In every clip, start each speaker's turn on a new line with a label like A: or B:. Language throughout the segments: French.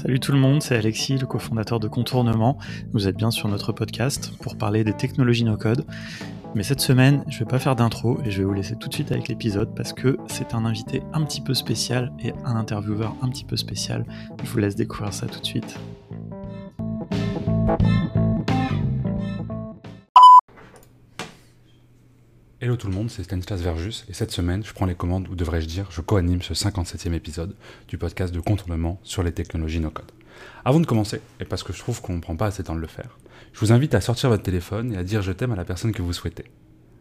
A: Salut tout le monde, c'est Alexis, le cofondateur de Contournement. Vous êtes bien sur notre podcast pour parler des technologies no-code. Mais cette semaine, je vais pas faire d'intro et je vais vous laisser tout de suite avec l'épisode parce que c'est un invité un petit peu spécial et un intervieweur un petit peu spécial. Je vous laisse découvrir ça tout de suite.
B: Hello tout le monde, c'est Stanislas Verjus et cette semaine, je prends les commandes, ou devrais-je dire, je co-anime ce 57e épisode du podcast de contournement sur les technologies no-code. Avant de commencer, et parce que je trouve qu'on ne prend pas assez de temps de le faire, je vous invite à sortir votre téléphone et à dire je t'aime à la personne que vous souhaitez.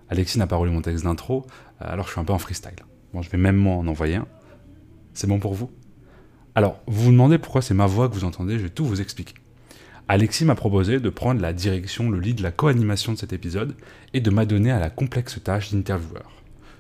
B: Alexis n'a pas relu mon texte d'intro, alors je suis un peu en freestyle. Bon, je vais même moi en envoyer un. C'est bon pour vous? Alors, vous vous demandez pourquoi c'est ma voix que vous entendez, je vais tout vous expliquer. Alexis m'a proposé de prendre la direction, le lead la co-animation de cet épisode et de m'adonner à la complexe tâche d'intervieweur.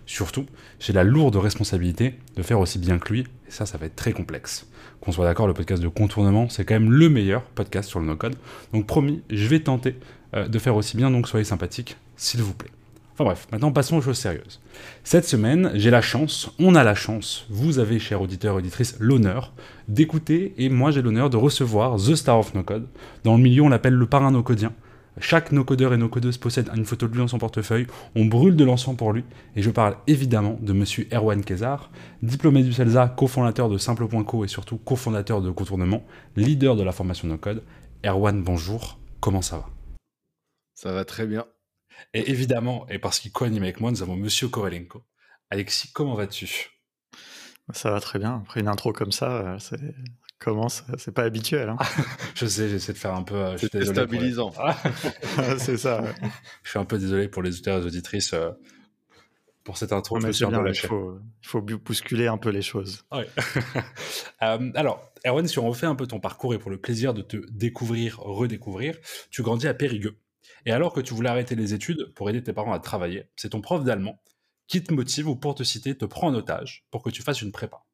B: Surtout, j'ai la lourde responsabilité de faire aussi bien que lui, et ça, ça va être très complexe. Qu'on soit d'accord, le podcast de contournement, c'est quand même le meilleur podcast sur le no-code. Donc promis, je vais tenter euh, de faire aussi bien, donc soyez sympathiques, s'il vous plaît. Enfin bref, maintenant passons aux choses sérieuses. Cette semaine, j'ai la chance, on a la chance, vous avez, chers auditeurs et auditrices, l'honneur d'écouter, et moi j'ai l'honneur de recevoir The Star of No Code. Dans le milieu, on l'appelle le parrain no-codien. Chaque no-codeur et no-codeuse possède une photo de lui dans son portefeuille, on brûle de l'encens pour lui, et je parle évidemment de monsieur Erwan Kézar, diplômé du CELSA, cofondateur de Simple.co et surtout cofondateur de Contournement, leader de la formation no-code. Erwan, bonjour, comment ça va?
C: Ça va très bien.
B: Et évidemment, et parce qu'il co-anime avec moi, nous avons Monsieur Kovalenko. Alexis, comment vas-tu?
A: Ça va très bien. Après une intro comme ça, euh, c'est comment C'est pas habituel. Hein
B: je sais, j'essaie de faire un peu. euh,
C: C'est
B: désolé pour les-
C: stabilisant.
A: c'est ça. ouais.
B: Je suis un peu désolé pour les auditeurs et les auditrices euh, pour cette intro.
A: Il faut, il faut bousculer un peu les choses.
B: Ouais. Euh, alors, Erwan, si on refait un peu ton parcours et pour le plaisir de te découvrir, redécouvrir, tu grandis à Périgueux. Et alors que tu voulais arrêter les études pour aider tes parents à travailler, c'est ton prof d'allemand qui te motive ou pour te citer, te prend en otage pour que tu fasses une prépa.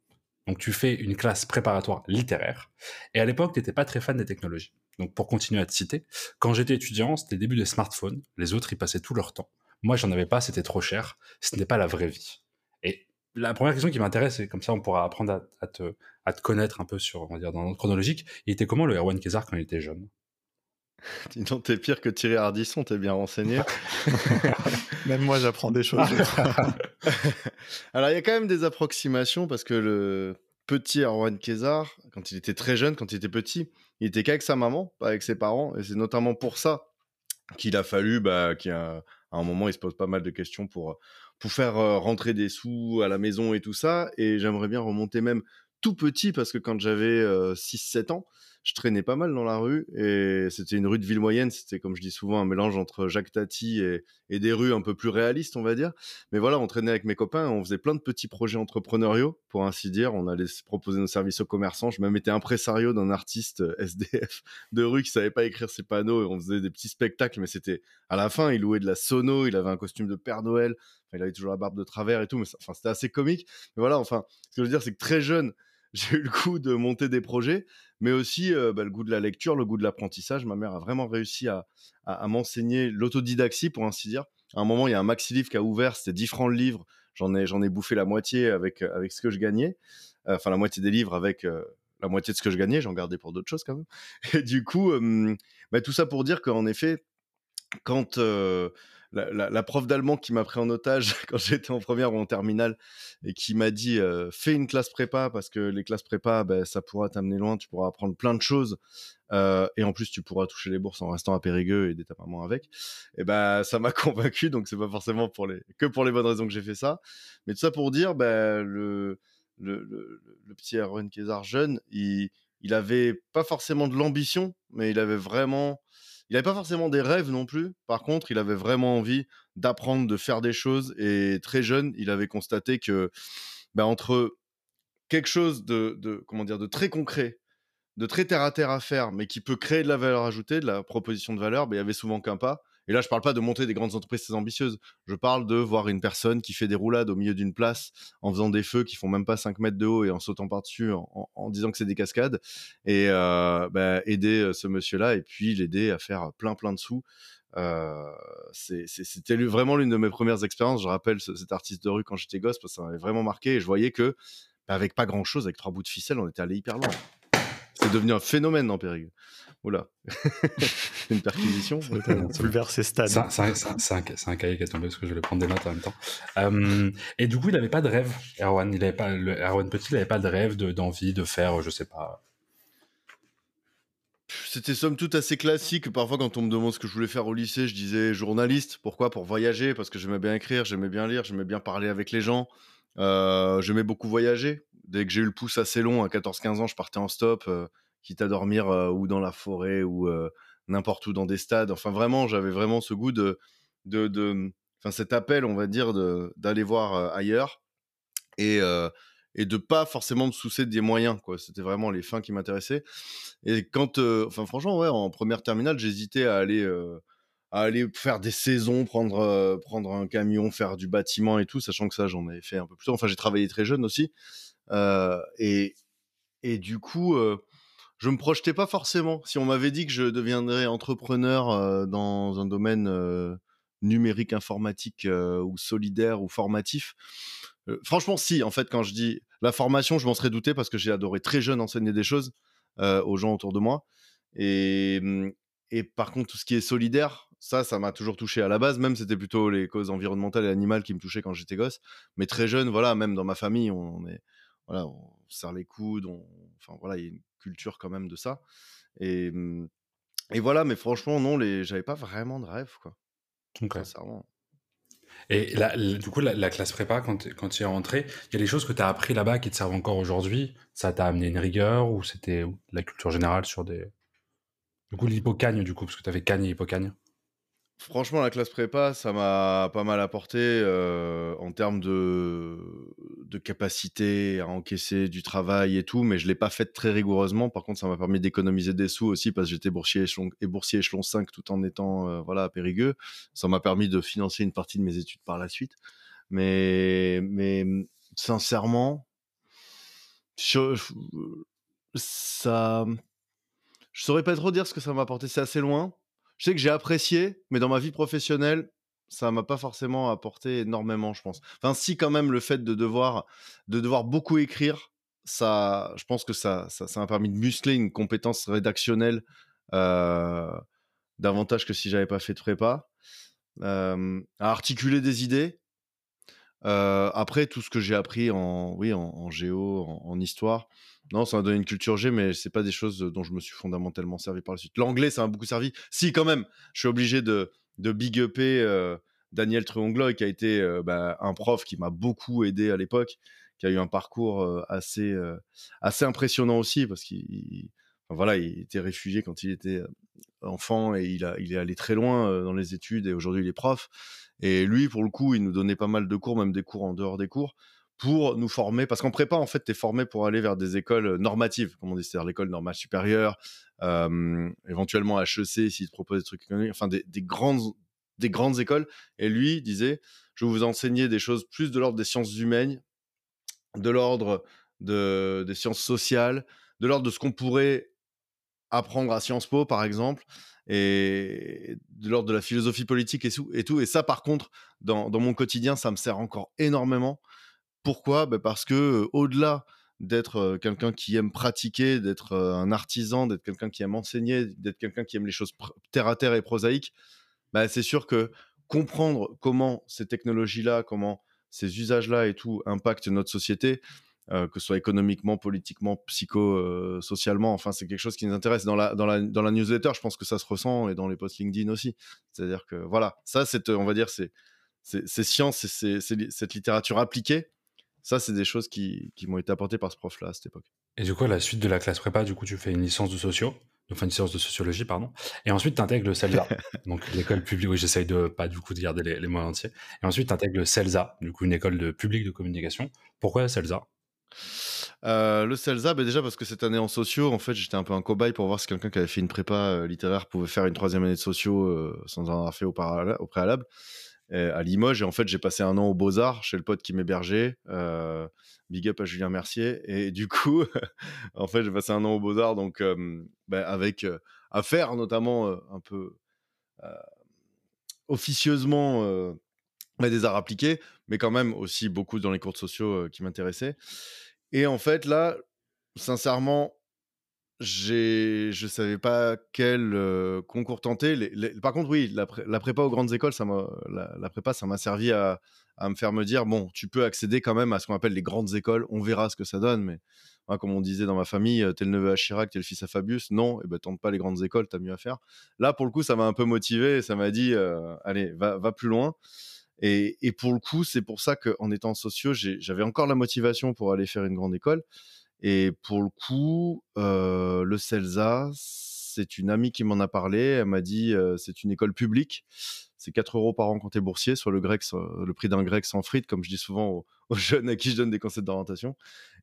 B: Donc tu fais une classe préparatoire littéraire. Et à l'époque, tu n'étais pas très fan des technologies. Donc pour continuer à te citer, quand j'étais étudiant, c'était le début des smartphones. Les autres y passaient tout leur temps. Moi, j'en avais pas, c'était trop cher. Ce n'était pas la vraie vie. Et la première question qui m'intéresse, et comme ça on pourra apprendre à, te, connaître un peu sur, on va dire, dans l'ordre chronologique, il était comment le Erwan Kézar quand il était jeune?
C: Dis donc, t'es pire que Thierry Ardisson, t'es bien renseigné.
A: Même moi, j'apprends des choses.
C: Alors, il y a quand même des approximations parce que le petit Erwan Kézar, quand il était très jeune, quand il était petit, il était qu'avec sa maman, pas avec ses parents. Et c'est notamment pour ça qu'il a fallu, bah, qu'à à un moment, il se pose pas mal de questions pour, pour faire euh, rentrer des sous à la maison et tout ça. Et j'aimerais bien remonter même tout petit parce que quand j'avais 6-7 ans, je traînais pas mal dans la rue et c'était une rue de ville moyenne. C'était, comme je dis souvent, un mélange entre Jacques Tati et, des rues un peu plus réalistes, on va dire. Mais voilà, on traînait avec mes copains, on faisait plein de petits projets entrepreneuriaux, pour ainsi dire. On allait se proposer nos services aux commerçants. Je même été impresario d'un artiste euh, SDF de rue qui savait pas écrire ses panneaux et on faisait des petits spectacles, mais c'était à la fin, il louait de la sono, il avait un costume de Père Noël, il avait toujours la barbe de travers et tout, mais ça- c'était assez comique. Mais voilà, enfin, ce que je veux dire, c'est que très jeune, j'ai eu le goût de monter des projets, mais aussi bah, le goût de la lecture, le goût de l'apprentissage. Ma mère a vraiment réussi à, m'enseigner l'autodidaxie, pour ainsi dire. À un moment, il y a un maxi livre qui a ouvert, c'était 10 francs le livre. J'en ai, j'en ai bouffé la moitié avec, avec ce que je gagnais. Euh, Enfin, la moitié des livres avec la moitié de ce que je gagnais. J'en gardais pour d'autres choses quand même. Et du coup, bah, tout ça pour dire qu'en effet, quand la, prof d'allemand qui m'a pris en otage quand j'étais en première ou en terminale et qui m'a dit euh, fais une classe prépa parce que les classes prépa, ben, ça pourra t'amener loin, tu pourras apprendre plein de choses euh, et en plus tu pourras toucher les bourses en restant à Périgueux et aider ta maman avec. Et ben ça m'a convaincu donc c'est pas forcément pour les que pour les bonnes raisons que j'ai fait ça, mais tout ça pour dire ben le le, le, petit Erwan Kézar jeune, il il avait pas forcément de l'ambition, mais il avait vraiment il n'avait pas forcément des rêves non plus. Par contre, il avait vraiment envie d'apprendre, de faire des choses. Et très jeune, il avait constaté que bah, entre quelque chose de, comment dire, de très concret, de très terre à terre à faire, mais qui peut créer de la valeur ajoutée, de la proposition de valeur, bah, il y avait souvent qu'un pas. Et là, je parle pas de monter des grandes entreprises très ambitieuses. Je parle de voir une personne qui fait des roulades au milieu d'une place en faisant des feux qui font même pas 5 mètres de haut et en sautant par-dessus en, en- en disant que c'est des cascades. Et euh, bah, aider euh, ce monsieur-là et puis l'aider à faire plein plein de sous. Euh, C'était vraiment l'une de mes premières expériences. Je rappelle ce- cet artiste de rue quand j'étais gosse parce que ça m'avait vraiment marqué. Et je voyais que, bah, avec pas grand-chose, avec trois bouts de ficelle, on était allé hyper loin. C'est devenu un phénomène dans Périgueux. Oula, une perquisition.
A: Bouleversé stade.
B: C'est un, cahier qui est tombé parce que je vais prendre des notes en même temps. Euh, et du coup, il n'avait pas de rêve, Erwan. Il avait pas, le, Erwan Petit, il n'avait pas de rêve, d'envie de, faire, je sais pas.
C: C'était somme toute assez classique. Parfois, quand on me demande ce que je voulais faire au lycée, je disais journaliste. Pourquoi? Pour voyager, parce que j'aimais bien écrire, j'aimais bien lire, j'aimais bien parler avec les gens. Euh, j'aimais beaucoup voyager. Dès que j'ai eu le pouce assez long, à 14-15 ans, je partais en stop. Euh, quitte à dormir euh, ou dans la forêt ou euh, n'importe où dans des stades. Enfin, vraiment, j'avais vraiment ce goût de, de, enfin, cet appel, on va dire, d'aller voir euh, ailleurs et et de pas forcément me soucier des moyens quoi c'était vraiment les fins qui m'intéressaient et quand enfin franchement ouais en première terminale j'hésitais à aller à aller faire des saisons prendre prendre un camion faire du bâtiment et tout sachant que ça j'en avais fait un peu plus tôt enfin j'ai travaillé très jeune aussi et et du coup je me projetais pas forcément. Si on m'avait dit que je deviendrais entrepreneur euh, dans un domaine euh, numérique, informatique euh, ou solidaire ou formatif, franchement, si. En fait, quand je dis la formation, je m'en serais douté parce que j'ai adoré très jeune enseigner des choses aux gens autour de moi. Et, mmh, et par contre, tout ce qui est solidaire, ça, ça m'a toujours touché à la base. Même c'était plutôt les causes environnementales et animales qui me touchaient quand j'étais gosse. Mais très jeune, voilà, même dans ma famille, on est, voilà, on serre les coudes, enfin voilà, culture quand même de ça. Et, mmh, et voilà, mais franchement, non, les... j'avais pas vraiment de rêve, quoi. Sincèrement.
B: Et du coup, la, classe prépa, quand, quand tu es rentré, il y a des choses que tu as appris là-bas qui te servent encore aujourd'hui? Ça t'a amené une rigueur ou c'était la culture générale sur des. Du coup, l'hypocagne, du coup, parce que tu avais cagne et hypocagne
C: Franchement, la classe prépa, ça m'a pas mal apporté euh, en termes de, de capacité à encaisser du travail et tout, mais je l'ai pas fait très rigoureusement. Par contre, ça m'a permis d'économiser des sous aussi parce que j'étais boursier échelon, et boursier échelon 5 tout en étant euh, voilà, à Périgueux. Ça m'a permis de financer une partie de mes études par la suite. Mais, mais sincèrement, je, ça, je saurais pas trop dire ce que ça m'a apporté. C'est assez loin je sais que j'ai apprécié, mais dans ma vie professionnelle, ça m'a pas forcément apporté énormément, je pense. Enfin, si quand même le fait de devoir, de devoir beaucoup écrire, ça, je pense que ça, ça, m'a permis de muscler une compétence rédactionnelle davantage que si j'avais pas fait de prépa, à articuler des idées. Après, tout ce que j'ai appris en, oui, en, géo, en, histoire, non, ça m'a donné une culture G, mais c'est pas des choses dont je me suis fondamentalement servi par la suite. L'anglais, ça m'a beaucoup servi. Si, quand même, je suis obligé de, de big upper euh, Daniel Truongloy, qui a été euh, bah, un prof qui m'a beaucoup aidé à l'époque, qui a eu un parcours assez, assez impressionnant aussi, parce qu'il voilà, il était réfugié quand il était enfant et il, a, il est allé très loin dans les études et aujourd'hui il est prof. Et lui, pour le coup, il nous donnait pas mal de cours, même des cours en dehors des cours, pour nous former. Parce qu'en prépa, en fait, tu es formé pour aller vers des écoles normatives, comme on dit, c'est-à-dire l'école normale supérieure, éventuellement HEC s'il te propose des trucs enfin des, grandes, des grandes écoles. Et lui disait, je vais vous enseigner des choses plus de l'ordre des sciences humaines, de l'ordre de, des sciences sociales, de l'ordre de ce qu'on pourrait apprendre à Sciences Po, par exemple et de l'ordre de la philosophie politique et, tout. Et ça, par contre, dans, mon quotidien, ça me sert encore énormément. Pourquoi? Bah, Parce que au-delà d'être quelqu'un qui aime pratiquer, d'être un artisan, d'être quelqu'un qui aime enseigner, d'être quelqu'un qui aime les choses terre à terre et prosaïques, bah, c'est sûr que comprendre comment ces technologies-là, comment ces usages-là et tout impactent notre société, euh, que ce soit économiquement, politiquement, psycho-socialement. enfin, c'est quelque chose qui nous intéresse. Dans la, dans, la, dans la newsletter, je pense que ça se ressent et dans les posts LinkedIn aussi. C'est-à-dire que voilà, ça, c'est, on va dire, c'est, c'est, science, c'est, cette littérature appliquée. Ça, c'est des choses qui, qui m'ont été apportées par ce prof-là à cette époque.
B: Et du coup, à la suite de la classe prépa, du coup, tu fais une licence de sociaux, enfin une licence de sociologie, pardon. Et ensuite, tu intègres le CELSA, donc l'école publique. Oui, j'essaye de pas du coup de garder les, les mots entiers. Et ensuite, tu intègres le CELSA, du coup une école de public de communication. Pourquoi CELSA?
C: Euh, le CELSA, bah déjà parce que cette année en sociaux, en fait, j'étais un peu un cobaye pour voir si quelqu'un qui avait fait une prépa euh, littéraire pouvait faire une troisième année de sociaux euh, sans en avoir fait au, préalable. À Limoges, et en fait, j'ai passé un an aux Beaux-Arts chez le pote qui m'hébergeait. big up à Julien Mercier. Et du coup, en fait, j'ai passé un an aux Beaux-Arts, donc bah, avec à faire notamment un peu officieusement des arts appliqués, mais quand même aussi beaucoup dans les cours sociaux qui m'intéressaient. Et en fait, là, sincèrement, je savais pas quel concours tenter. par contre, oui, la, prépa aux grandes écoles, ça la, prépa, ça m'a servi à, me faire me dire bon, tu peux accéder quand même à ce qu'on appelle les grandes écoles. On verra ce que ça donne, mais comme on disait dans ma famille, t'es le neveu à Chirac, t'es le fils à Fabius. Non, et eh ben tente pas les grandes écoles, t'as mieux à faire. Là, pour le coup, ça m'a un peu motivé. Ça m'a dit allez, va, va plus loin. Et, et, pour le coup, c'est pour ça qu'en étant sociaux, j'avais encore la motivation pour aller faire une grande école. Et pour le coup, le CELSA, c'est une amie qui m'en a parlé. Elle m'a dit euh, c'est une école publique. C'est 4 euros par an quand tu es boursier, sur le, grec, le prix d'un grec sans frites, comme je dis souvent aux, jeunes à qui je donne des conseils d'orientation.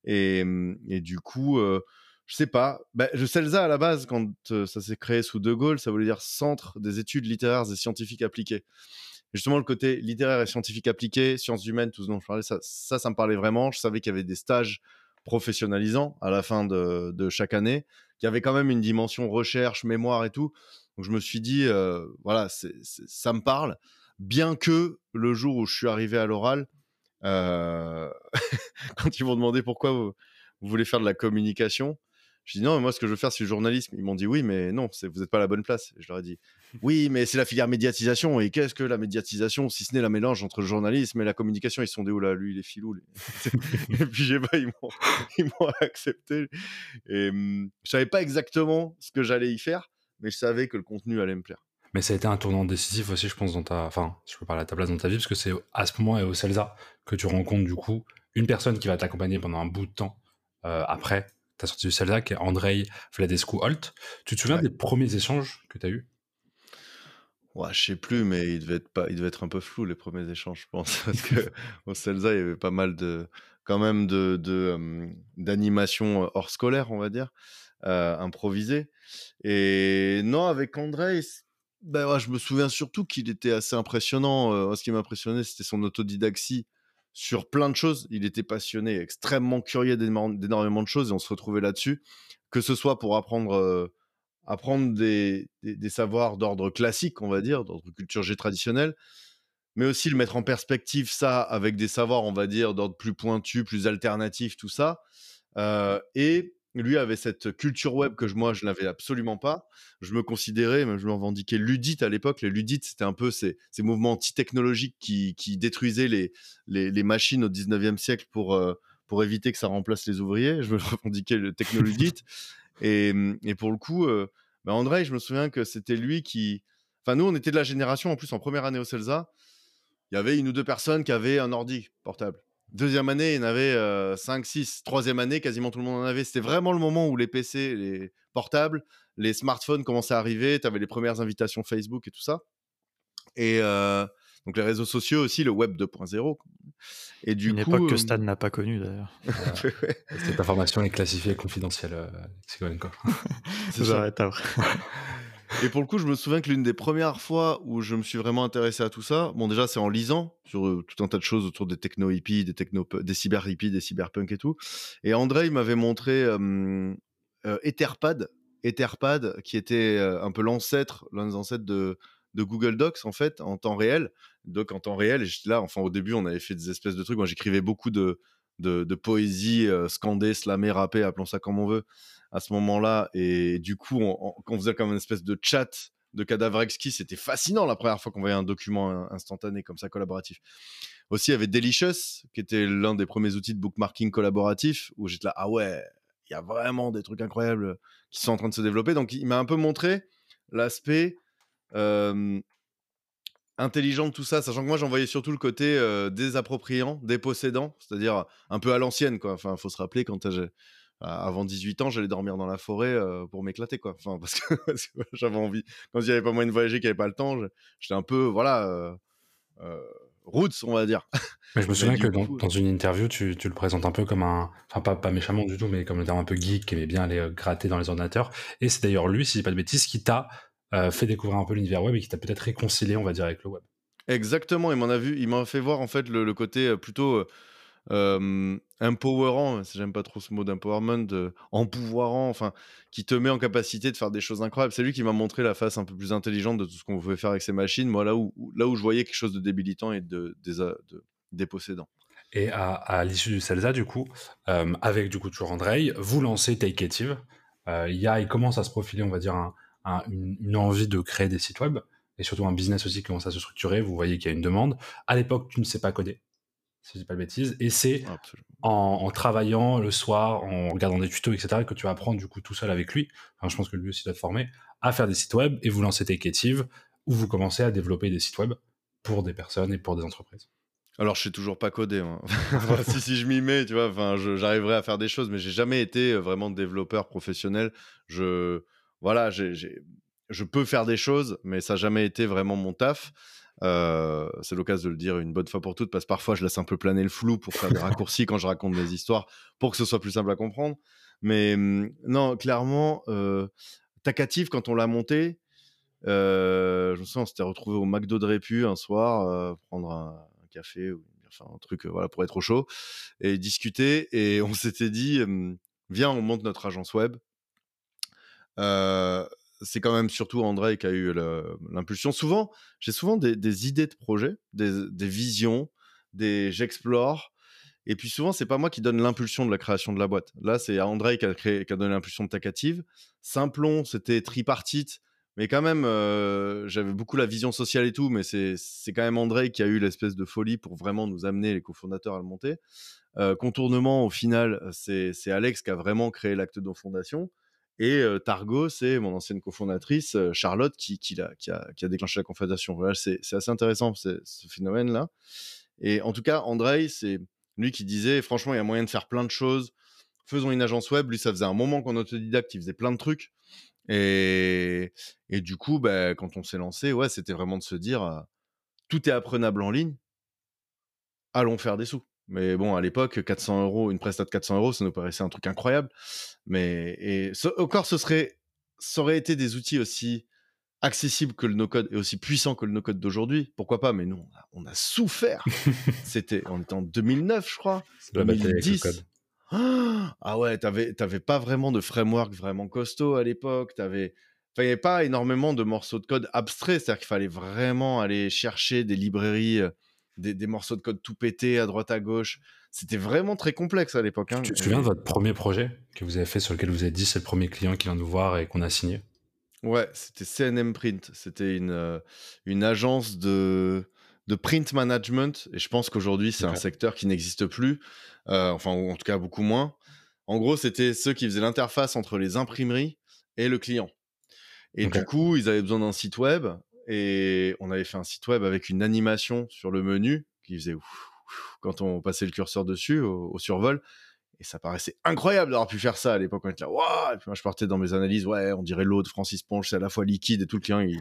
C: Et, et, du coup, euh, je sais pas. Bah, le CELSA, à la base, quand ça s'est créé sous De Gaulle, ça voulait dire Centre des études littéraires et scientifiques appliquées. justement, le côté littéraire et scientifique appliqué, sciences humaines, tout ce dont je parlais, ça, ça, ça me parlait vraiment. Je savais qu'il y avait des stages professionnalisant à la fin de, chaque année, qui avait quand même une dimension recherche, mémoire et tout. Donc je me suis dit, euh, voilà, ça me parle, bien que le jour où je suis arrivé à l'oral, euh, quand ils m'ont demandé pourquoi vous, voulez faire de la communication, je dis non, mais moi, ce que je veux faire, c'est le journalisme. Ils m'ont dit oui, mais non, vous n'êtes pas la bonne place. je leur ai dit oui, mais c'est la filière médiatisation. Et qu'est-ce que la médiatisation, si ce n'est la mélange entre le journalisme et la communication? Ils sont des où là Lui, il est filou. et puis, j'ai pas, ils m'ont accepté. Et mmh, je savais pas exactement ce que j'allais y faire, mais je savais que le contenu allait me plaire.
B: Mais ça a été un tournant décisif aussi, je pense, dans ta. Enfin, je peux parler à ta place dans ta vie, parce que c'est à ce moment et au CELSA que tu rencontres, du coup, une personne qui va t'accompagner pendant un bout de temps euh, après ta sortie du CELSA, qui est Andrei Vladescu-Holt. Tu te souviens des premiers échanges que tu as eus?
C: Ouais, je sais plus, mais il devait être pas, il devait être un peu flou les premiers échanges, je pense, parce que au CELSA, il y avait pas mal de, quand même de, de d'animation hors scolaire, on va dire, euh, improvisée. Et non, avec André, ben ouais, je me souviens surtout qu'il était assez impressionnant. Euh, ce qui m'impressionnait, c'était son autodidaxie sur plein de choses. Il était passionné, extrêmement curieux d'énormément de choses, et on se retrouvait là-dessus, que ce soit pour apprendre. Euh, des, savoirs d'ordre classique, on va dire, d'ordre culture G traditionnelle, mais aussi le mettre en perspective ça avec des savoirs, on va dire, d'ordre plus pointu, plus alternatif, tout ça. Euh, et lui avait cette culture web que moi, je n'avais absolument pas. Je me considérais, je me revendiquais ludite à l'époque. Les ludites, c'était un peu ces, mouvements anti-technologiques qui, détruisaient les, machines au 19e siècle pour, euh, pour éviter que ça remplace les ouvriers. Je me revendiquais le technoludite. Et, et pour le coup, euh, bah, André, je me souviens que c'était lui qui. Enfin, nous, on était de la génération, en plus, en première année au CELSA, il y avait une ou deux personnes qui avaient un ordi portable. Deuxième année, il y en avait 5, 6. Troisième année, quasiment tout le monde en avait. C'était vraiment le moment où les PC, les portables, les smartphones commençaient à arriver. Tu avais les premières invitations Facebook et tout ça. Et, donc les réseaux sociaux aussi, le web 2.0.
A: Et du Une époque que euh, Stan n'a pas connue d'ailleurs.
B: Cette information est classifiée confidentielle, euh, c'est quand même quoi.
C: J'arrête Et pour le coup, je me souviens que l'une des premières fois où je me suis vraiment intéressé à tout ça, bon déjà c'est en lisant sur euh, tout un tas de choses autour des techno hippies, des des cyber hippies, des cyberpunk et tout. Et André il m'avait montré Etherpad, Etherpad qui était un peu l'ancêtre, l'un des ancêtres de de Google Docs en fait en temps réel. Donc en temps réel, j'étais là. Enfin au début, on avait fait des espèces de trucs. Moi, j'écrivais beaucoup de de, poésie euh, scandée, slamée, rappée, appelons ça comme on veut, à ce moment-là. Et du coup, on, faisait comme une espèce de chat de cadavre exquis. C'était fascinant la première fois qu'on voyait un document instantané comme ça, collaboratif. Aussi, il y avait Delicious, qui était l'un des premiers outils de bookmarking collaboratif, où j'étais là, ah ouais, il y a vraiment des trucs incroyables qui sont en train de se développer. Donc, il m'a un peu montré l'aspect intelligent de tout ça, sachant que moi j'en voyais surtout le côté désappropriant, dépossédant, c'est-à-dire un peu à l'ancienne quoi. Enfin, faut se rappeler quand avant 18 ans, j'allais dormir dans la forêt pour m'éclater quoi. Enfin, parce que, j'avais envie. Quand il n'y avait pas moyen de voyager, qu'il n'y avait pas le temps, j'étais un peu voilà. roots, on va dire.
B: Mais je me souviens que dans, une interview, tu, le présentes un peu comme un, enfin pas, pas méchamment du tout, mais comme un peu geek qui aimait bien aller gratter dans les ordinateurs. Et c'est d'ailleurs lui, si je dis pas de bêtises, qui t'a euh, fait découvrir un peu l'univers web et qui t'a peut-être réconcilié, on va dire, avec le web.
C: Exactement, il m'en a vu, il m'a fait voir en fait le, côté euh, plutôt euh, empowerant, j'aime pas trop ce mot d'empowerment, empouvoirant, enfin, qui te met en capacité de faire des choses incroyables. C'est lui qui m'a montré la face un peu plus intelligente de tout ce qu'on pouvait faire avec ces machines. Moi, là où, là où je voyais quelque chose de débilitant et de, dépossédant.
B: Et à, l'issue du CELSA, du coup, avec du coup toujours Andrei, vous lancez il y a, il commence à se profiler, on va dire, une, envie de créer des sites web et surtout un business aussi qui commence à se structurer. Vous voyez qu'il y a une demande. À l'époque, tu ne sais pas coder, si je dis pas de bêtises, et c'est en, travaillant le soir, en regardant des tutos, etc., que tu vas apprendre du coup tout seul avec lui. je pense que lui aussi doit te former à faire des sites web et vous lancez Takeative où vous commencez à développer des sites web pour des personnes et pour des entreprises.
C: Alors, je sais toujours pas coder. Hein. si, si je m'y mets, tu vois, enfin, j'arriverai à faire des choses, mais j'ai jamais été vraiment développeur professionnel. Je, voilà, je peux faire des choses, mais ça n'a jamais été vraiment mon taf. Euh, c'est l'occasion de le dire une bonne fois pour toutes, parce que parfois je laisse un peu planer le flou pour faire des raccourcis quand je raconte des histoires, pour que ce soit plus simple à comprendre. Mais mmh, non, clairement, euh, quand on l'a monté, euh, je me souviens, on s'était retrouvé au McDo de Répu un soir, euh, prendre un, café enfin un truc, voilà, pour être au chaud et discuter. Et on s'était dit, viens, on monte notre agence web. C'est quand même surtout André qui a eu l'impulsion. Souvent, j'ai souvent des, idées de projets, des, visions, des j'explore. Et puis souvent, c'est pas moi qui donne l'impulsion de la création de la boîte. Là, c'est André qui a, créé, qui donné l'impulsion de Tacative. Simplon, c'était tripartite. Mais quand même, euh, j'avais beaucoup la vision sociale et tout, mais c'est quand même André qui a eu l'espèce de folie pour vraiment nous amener les cofondateurs à le monter. Euh, contournement, au final, c'est Alex qui a vraiment créé l'acte de fondation. Et euh, Targo, c'est mon ancienne cofondatrice, Charlotte, qui, qui, a, qui, a, qui, a, déclenché la confondation. Voilà, c'est assez intéressant, ce phénomène-là. Et en tout cas, André, c'est lui qui disait, franchement, il y a moyen de faire plein de choses. Faisons une agence web. Lui, ça faisait un moment qu'on autodidacte, il faisait plein de trucs. Et, et du coup, bah, quand on s'est lancé, ouais, c'était vraiment de se dire, tout est apprenable en ligne, allons faire des sous. Mais bon, à l'époque, 400 euros, une prestat de 400 euros, ça nous paraissait un truc incroyable. Mais et encore, ce serait, ça aurait été des outils aussi accessibles que le no-code et aussi puissants que le no-code d'aujourd'hui. Pourquoi pas? Mais nous, on a, souffert. C'était, on était en 2009, je crois. 2010. Ah ouais, t'avais, t'avais pas vraiment de framework vraiment costaud à l'époque. T'avais, il n'y avait pas énormément de morceaux de code abstraits. C'est-à-dire qu'il fallait vraiment aller chercher des librairies, euh, des, morceaux de code tout pétés à droite à gauche. C'était vraiment très complexe à l'époque. Hein.
B: Tu te souviens de votre premier projet que vous avez fait sur lequel vous avez dit c'est le premier client qui vient nous voir et qu'on a signé?
C: Ouais, c'était CNM Print. C'était une, euh, une agence de, de print management. Et je pense qu'aujourd'hui, c'est un secteur qui n'existe plus. Euh, enfin, en tout cas beaucoup moins. En gros, c'était ceux qui faisaient l'interface entre les imprimeries et le client. Et du coup, ils avaient besoin d'un site web. Et on avait fait un site web avec une animation sur le menu qui faisait ouf, quand on passait le curseur dessus au, survol. Et ça paraissait incroyable d'avoir pu faire ça à l'époque. On était là, waouh! Et puis moi, je partais dans mes analyses. Ouais, on dirait l'eau de Francis Ponge, c'est à la fois liquide et tout le client, il,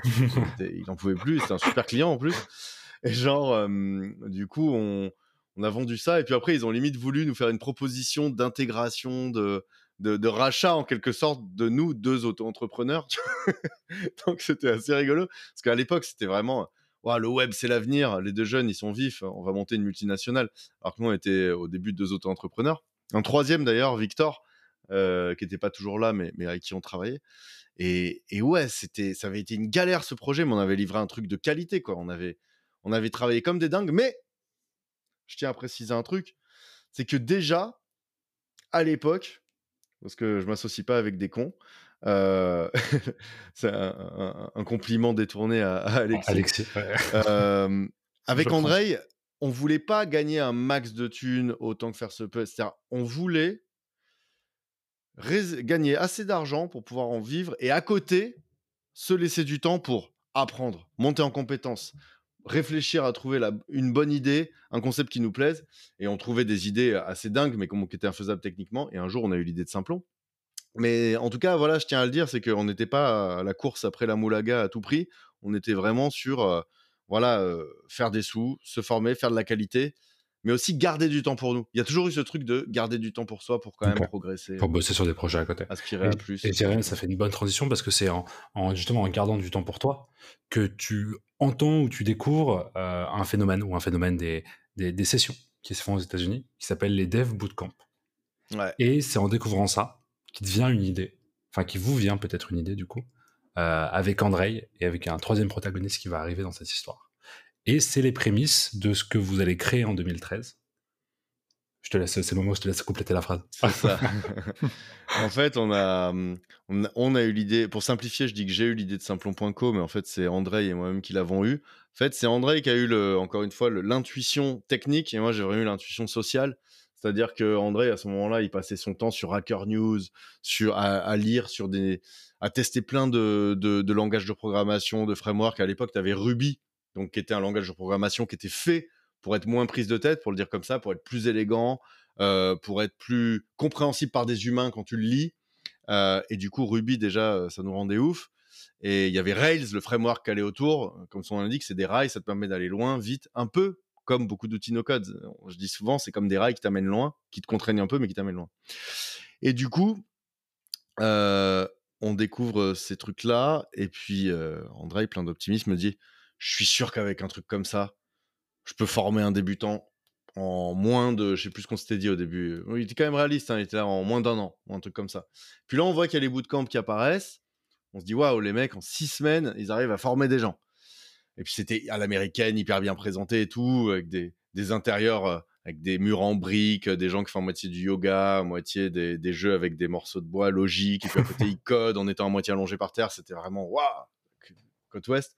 C: il, en pouvait plus. C'était un super client en plus. Et genre, du coup, on, on, a vendu ça. Et puis après, ils ont limite voulu nous faire une proposition d'intégration, de, de, rachat en quelque sorte de nous, deux auto-entrepreneurs. Donc c'était assez rigolo. Parce qu'à l'époque, c'était vraiment. le web, c'est l'avenir. Les deux jeunes, ils sont vifs. On va monter une multinationale. Alors que nous, on était au début deux auto-entrepreneurs. Un troisième d'ailleurs, Victor, euh, qui n'était pas toujours là, mais, mais avec qui on travaillait. Et, et ouais, c'était, ça avait été une galère ce projet, mais on avait livré un truc de qualité, quoi. On avait, on avait travaillé comme des dingues, mais je tiens à préciser un truc, c'est que déjà, à l'époque, parce que je m'associe pas avec des cons, euh, c'est un, compliment détourné à, Alexis. Euh, avec André, on voulait pas gagner un max de thunes autant que faire ce peu. C'est-à-dire, on voulait gagner assez d'argent pour pouvoir en vivre et à côté, se laisser du temps pour apprendre, monter en compétences, réfléchir à trouver une bonne idée, un concept qui nous plaise. Et on trouvait des idées assez dingues, mais qui étaient infaisables techniquement. Et un jour, on a eu l'idée de Simplon. Mais en tout cas, voilà, je tiens à le dire, c'est qu'on n'était pas à la course après la moulaga à tout prix. On était vraiment sur, euh, voilà, euh, faire des sous, se former, faire de la qualité mais aussi garder du temps pour nous. Il y a toujours eu ce truc de garder du temps pour soi pour quand même progresser.
B: Pour bosser sur des projets à côté.
C: Aspirer à plus.
B: Et ça fait une bonne transition parce que c'est en, justement en gardant du temps pour toi que tu entends ou tu découvres euh, un phénomène ou un phénomène des, des, sessions qui se font aux États-Unis qui s'appellent les Dev Bootcamp. Ouais. Et c'est en découvrant ça qui te vient une idée, enfin qui vous vient peut-être une idée du coup, euh, avec Andrei et avec un troisième protagoniste qui va arriver dans cette histoire. Et c'est les prémices de ce que vous allez créer en 2013. Je te laisse, c'est le moment où je te laisse compléter la phrase.
C: En fait, on a, on a, eu l'idée, pour simplifier, je dis que j'ai eu l'idée de Simplon.co, mais en fait, c'est André et moi-même qui l'avons eu. En fait, c'est André qui a eu, le, encore une fois, l'intuition technique et moi, j'ai vraiment eu l'intuition sociale. C'est-à-dire que André, à ce moment-là, il passait son temps sur Hacker News, sur, à, lire sur des, à tester plein de, de, de langages de programmation, de frameworks. À l'époque, tu avais Ruby, donc qui était un langage de programmation qui était fait pour être moins prise de tête, pour le dire comme ça, pour être plus élégant, euh, pour être plus compréhensible par des humains quand tu le lis. Euh, et du coup, Ruby, déjà, euh, ça nous rendait ouf. Et il y avait Rails, le framework qui allait autour. Comme son nom l'indique, c'est des rails, ça te permet d'aller loin, vite, un peu comme beaucoup d'outils no-code. Je dis souvent, c'est comme des rails qui t'amènent loin, qui te contraignent un peu, mais qui t'amènent loin. Et du coup, on découvre ces trucs-là. Et puis, André, plein d'optimisme, me dit Je suis sûr qu'avec un truc comme ça, je peux former un débutant en moins de, je sais plus ce qu'on s'était dit au début. Il était quand même réaliste, hein, il était là en moins d'un an, ou un truc comme ça. Puis là, on voit qu'il y a les bootcamps qui apparaissent. On se dit, waouh, les mecs, en six semaines, ils arrivent à former des gens. Et puis c'était à l'américaine, hyper bien présenté et tout, avec des, des intérieurs, euh, avec des murs en briques, des gens qui font moitié du yoga, moitié des, des, jeux avec des morceaux de bois logiques, et puis à côté ils codent en étant à moitié allongé par terre. C'était vraiment waouh, côte ouest.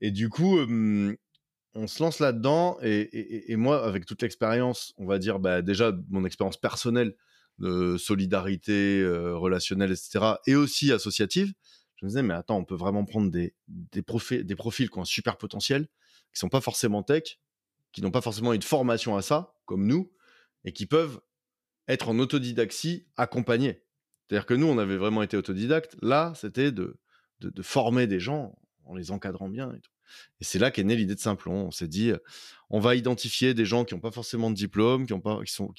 C: Et du coup, on se lance là-dedans et, moi, avec toute l'expérience, on va dire bah, déjà mon expérience personnelle de solidarité relationnelle, etc., et aussi associative, je me disais, mais attends, on peut vraiment prendre des, profils, qui ont un super potentiel, qui sont pas forcément tech, qui n'ont pas forcément une formation à ça, comme nous, et qui peuvent être en autodidaxie accompagnés. C'est-à-dire que nous, on avait vraiment été autodidactes. Là, c'était de, former des gens en les encadrant bien et. Et c'est là qu'est née l'idée de Simplon. On s'est dit, on va identifier des gens qui n'ont pas forcément de diplôme, qui, ont pas, qui sont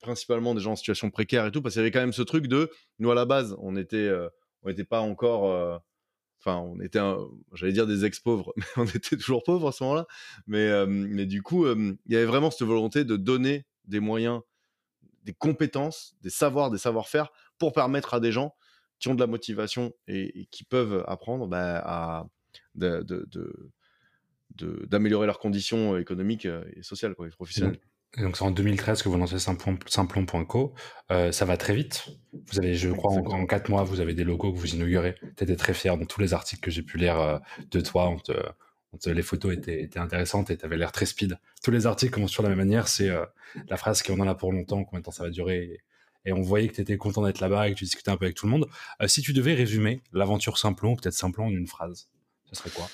C: principalement des gens en situation précaire et tout, parce qu'il y avait quand même ce truc de, nous à la base, on était, on n'était pas encore, enfin, on était, j'allais dire des ex-pauvres, mais on était toujours pauvres à ce moment-là. Mais, mais du coup, il y avait vraiment cette volonté de donner des moyens, des compétences, des savoirs, des savoir-faire pour permettre à des gens qui ont de la motivation et, qui peuvent apprendre bah, à d'améliorer leurs conditions économiques et sociales quoi, et professionnelles.
B: Donc c'est en 2013 que vous lancez Simplon.co. Euh, ça va très vite. Vous avez, je crois, en, quatre mois, vous avez des logos que vous inaugurez. Tu étais très fier dans tous les articles que j'ai pu lire euh, de toi. les photos étaient, étaient intéressantes et tu avais l'air très speed. Tous les articles commencent sur la même manière. C'est euh, la phrase qui on en a pour longtemps, combien de temps ça va durer. Et, on voyait que tu étais content d'être là-bas et que tu discutais un peu avec tout le monde. si tu devais résumer l'aventure Simplon, peut-être Simplon en une phrase, serait quoi?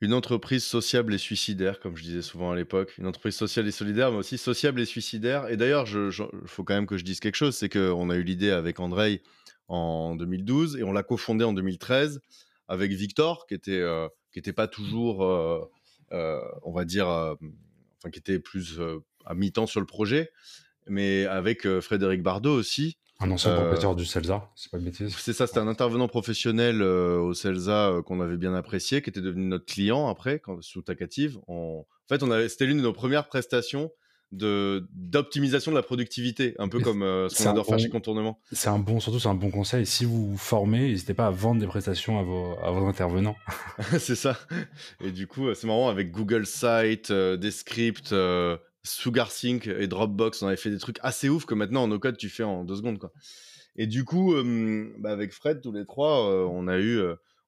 C: Une entreprise sociable et suicidaire, comme je disais souvent à l'époque. Une entreprise sociale et solidaire, mais aussi sociable et suicidaire. Et d'ailleurs, il faut quand même que je dise quelque chose, c'est qu'on a eu l'idée avec André en 2012 et on l'a cofondé en 2013 avec Victor, qui était, euh, qui était pas toujours, euh, euh, on va dire, enfin qui était plus à mi-temps sur le projet, mais avec Frédéric Bardot aussi,
B: un ancien professeur du CELSA, c'est pas de bêtises.
C: C'est ça, c'était un intervenant professionnel au CELSA qu'on avait bien apprécié, qui était devenu notre client après, quand, sous Tacative. En fait, on c'était l'une de nos premières prestations de d'optimisation de la productivité, un peu comme ce qu'on adore faire chez Contournement.
B: C'est un bon, surtout c'est un bon conseil. Si vous vous formez, n'hésitez pas à vendre des prestations à vos, à vos intervenants.
C: c'est ça. Et du coup, c'est marrant avec Google Site, des scripts, SugarSync et Dropbox, on avait fait des trucs assez ouf que maintenant en no code tu fais en deux secondes quoi. Et du coup, bah, avec Fred, tous les trois, on a eu,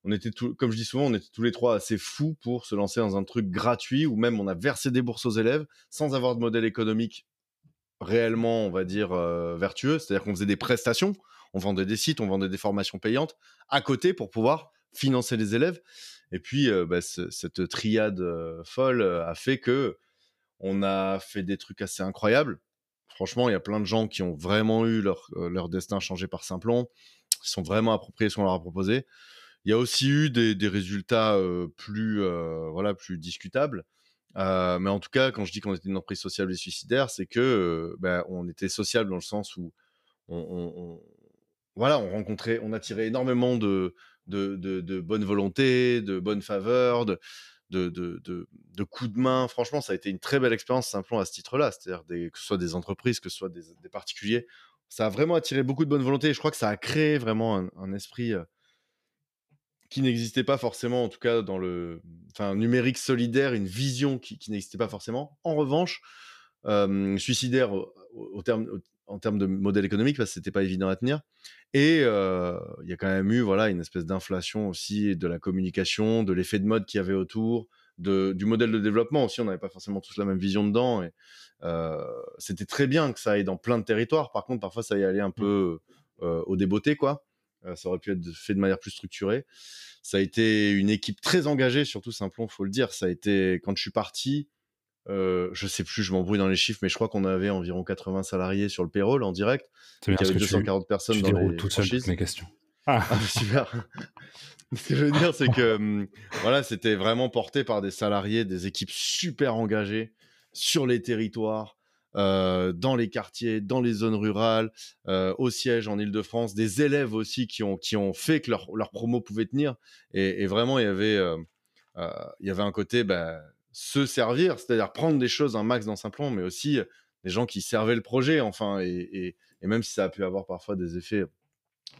C: on était tout, comme je dis souvent, on était tous les trois assez fous pour se lancer dans un truc gratuit ou même on a versé des bourses aux élèves sans avoir de modèle économique réellement, on va dire, vertueux. C'est-à-dire qu'on faisait des prestations, on vendait des sites, on vendait des formations payantes à côté pour pouvoir financer les élèves. Et puis, bah, cette triade folle a fait que on a fait des trucs assez incroyables. Franchement, il y a plein de gens qui ont vraiment eu leur, euh, leur destin changé par Simplon, Ils sont vraiment appropriés ce qu'on leur a proposé. Il y a aussi eu des, résultats euh, plus, euh, voilà, plus discutables. mais en tout cas, quand je dis qu'on était une entreprise sociable et suicidaire, c'est que ben, on était sociable dans le sens où on, voilà, on rencontrait, on attirait énormément de, de, de, de bonne volonté, de bonne faveur, de, de, de, coups de main. Franchement, ça a été une très belle expérience simplement à ce titre-là. C'est-à-dire que ce soit des entreprises, que ce soit des, particuliers. Ça a vraiment attiré beaucoup de bonne volonté. Je crois que ça a créé vraiment un, esprit euh, qui n'existait pas forcément, en tout cas dans le enfin, numérique solidaire, une vision qui, n'existait pas forcément. En revanche, suicidaire au, terme, en termes de modèle économique parce que c'était pas évident à tenir. Et il y a quand même eu voilà une espèce d'inflation aussi de la communication, de l'effet de mode qu'il y avait autour, de, du modèle de développement aussi. On n'avait pas forcément tous la même vision dedans. Et c'était très bien que ça aille dans plein de territoires. Par contre, parfois ça y allait un mmh. peu au débeauté quoi. ça aurait pu être fait de manière plus structurée. Ça a été une équipe très engagée, surtout Simplon, faut le dire. Ça a été quand je suis parti euh, je sais plus, je m'embrouille dans les chiffres, mais je crois qu'on avait environ 80 salariés sur le payroll en direct.
B: il y avait 240 personnes dans les tout seul mes questions.
C: Ah. ah super. Ce que je veux dire, c'est que hum, voilà, c'était vraiment porté par des salariés, des équipes super engagées sur les territoires, euh, dans les quartiers, dans les zones rurales, euh, au siège en Ile-de-France, des élèves aussi qui ont, qui ont fait que leur, leur promo pouvait tenir. Et, et vraiment, il y avait, euh, euh il y avait un côté, bah, se servir, c'est-à-dire prendre des choses un max dans Simplon, mais aussi des gens qui servaient le projet, enfin, et, même si ça a pu avoir parfois des effets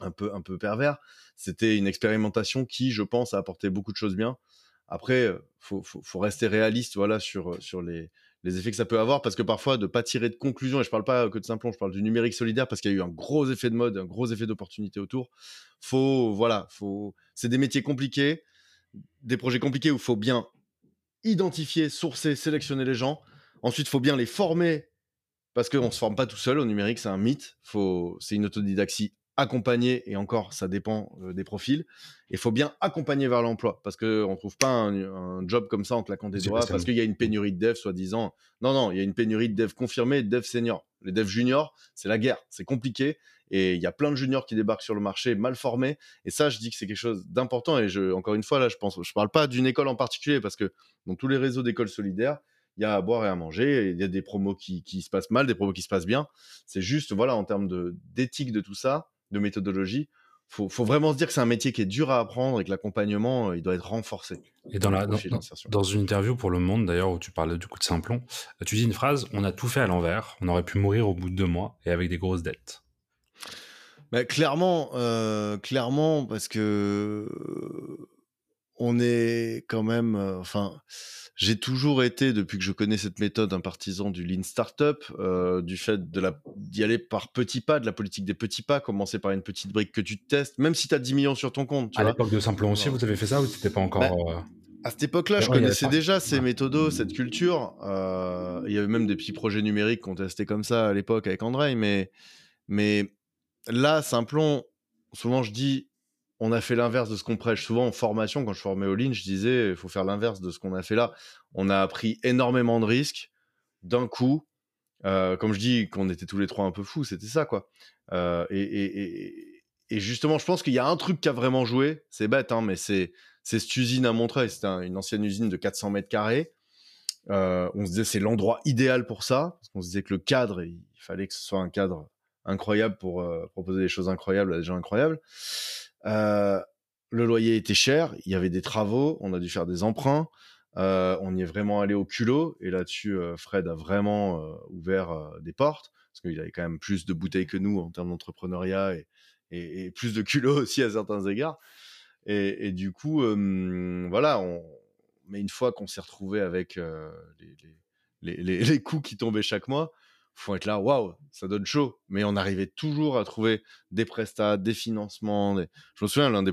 C: un peu, un peu pervers, c'était une expérimentation qui, je pense, a apporté beaucoup de choses bien. Après, faut, faut, rester réaliste, voilà, sur, sur les, les effets que ça peut avoir, parce que parfois, de pas tirer de conclusion, et je parle pas que de Simplon, je parle du numérique solidaire, parce qu'il y a eu un gros effet de mode, un gros effet d'opportunité autour. Faut, voilà, faut, c'est des métiers compliqués, des projets compliqués où il faut bien identifier, sourcer, sélectionner les gens. Ensuite, il faut bien les former parce qu'on ne se forme pas tout seul au numérique, c'est un mythe. Faut, c'est une autodidaxie accompagnée et encore, ça dépend euh, des profils. Il faut bien accompagner vers l'emploi parce qu'on ne trouve pas un, job comme ça en claquant des doigts parce qu'il y a une pénurie de devs, soi-disant. Non, non, il y a une pénurie de devs confirmés et de devs seniors. Les devs juniors, c'est la guerre, c'est compliqué et il y a plein de juniors qui débarquent sur le marché mal formés. Et ça, je dis que c'est quelque chose d'important. Et je, encore une fois, là, je pense, je parle pas d'une école en particulier parce que dans tous les réseaux d'écoles solidaires, il y a à boire et à manger. Il y a des promos qui, qui, se passent mal, des promos qui se passent bien. C'est juste, voilà, en termes d'éthique de tout ça, de méthodologie, faut, faut vraiment se dire que c'est un métier qui est dur à apprendre et que l'accompagnement, euh, il doit être renforcé.
B: Et dans, la, dans, une interview pour Le Monde, d'ailleurs, où tu parlais du coup de Simplon, tu dis une phrase On a tout fait à l'envers, on aurait pu mourir au bout de deux mois et avec des grosses dettes.
C: Bah, clairement, euh, clairement, parce que on est quand même, euh, enfin, j'ai toujours été depuis que je connais cette méthode un partisan du lean startup, euh, du fait de la d'y aller par petits pas, de la politique des petits pas, commencer par une petite brique que tu testes, même si tu as 10 millions sur ton compte.
B: à l'époque de Simplon aussi, vous avez fait ça ou c'était pas encore bah,
C: À cette époque-là, je connaissais déjà ces méthodos, cette culture. il y avait même des petits projets numériques qu'on testait comme ça à l'époque avec André, mais mais là, Simplon, souvent je dis, on a fait l'inverse de ce qu'on prêche. Souvent en formation, quand je formais au Lean, je disais, il faut faire l'inverse de ce qu'on a fait là. On a appris énormément de risques d'un coup. Euh, comme je dis, qu'on était tous les trois un peu fous, c'était ça, quoi. Euh, et, justement, je pense qu'il y a un truc qui a vraiment joué. C'est bête, hein, mais c'est cette usine à Montreuil. C'était une ancienne usine de 400 mètres carrés. Euh, on se disait c'est l'endroit idéal pour ça, parce qu'on se disait que le cadre, il fallait que ce soit un cadre incroyable pour euh, proposer des choses incroyables à des gens incroyables. Euh, le loyer était cher, il y avait des travaux, on a dû faire des emprunts. Euh, on y est vraiment allé au culot et là-dessus, Fred a vraiment ouvert des portes parce qu'il avait quand même plus de bouteilles que nous en termes d'entrepreneuriat et, plus de culot aussi à certains égards. Et, du coup, voilà, mais une fois qu'on s'est retrouvé avec les, les, les, les, coûts qui tombaient chaque mois, faut être là, waouh, ça donne chaud. Mais on arrivait toujours à trouver des prestats, des financements. Je me souviens, l'une des,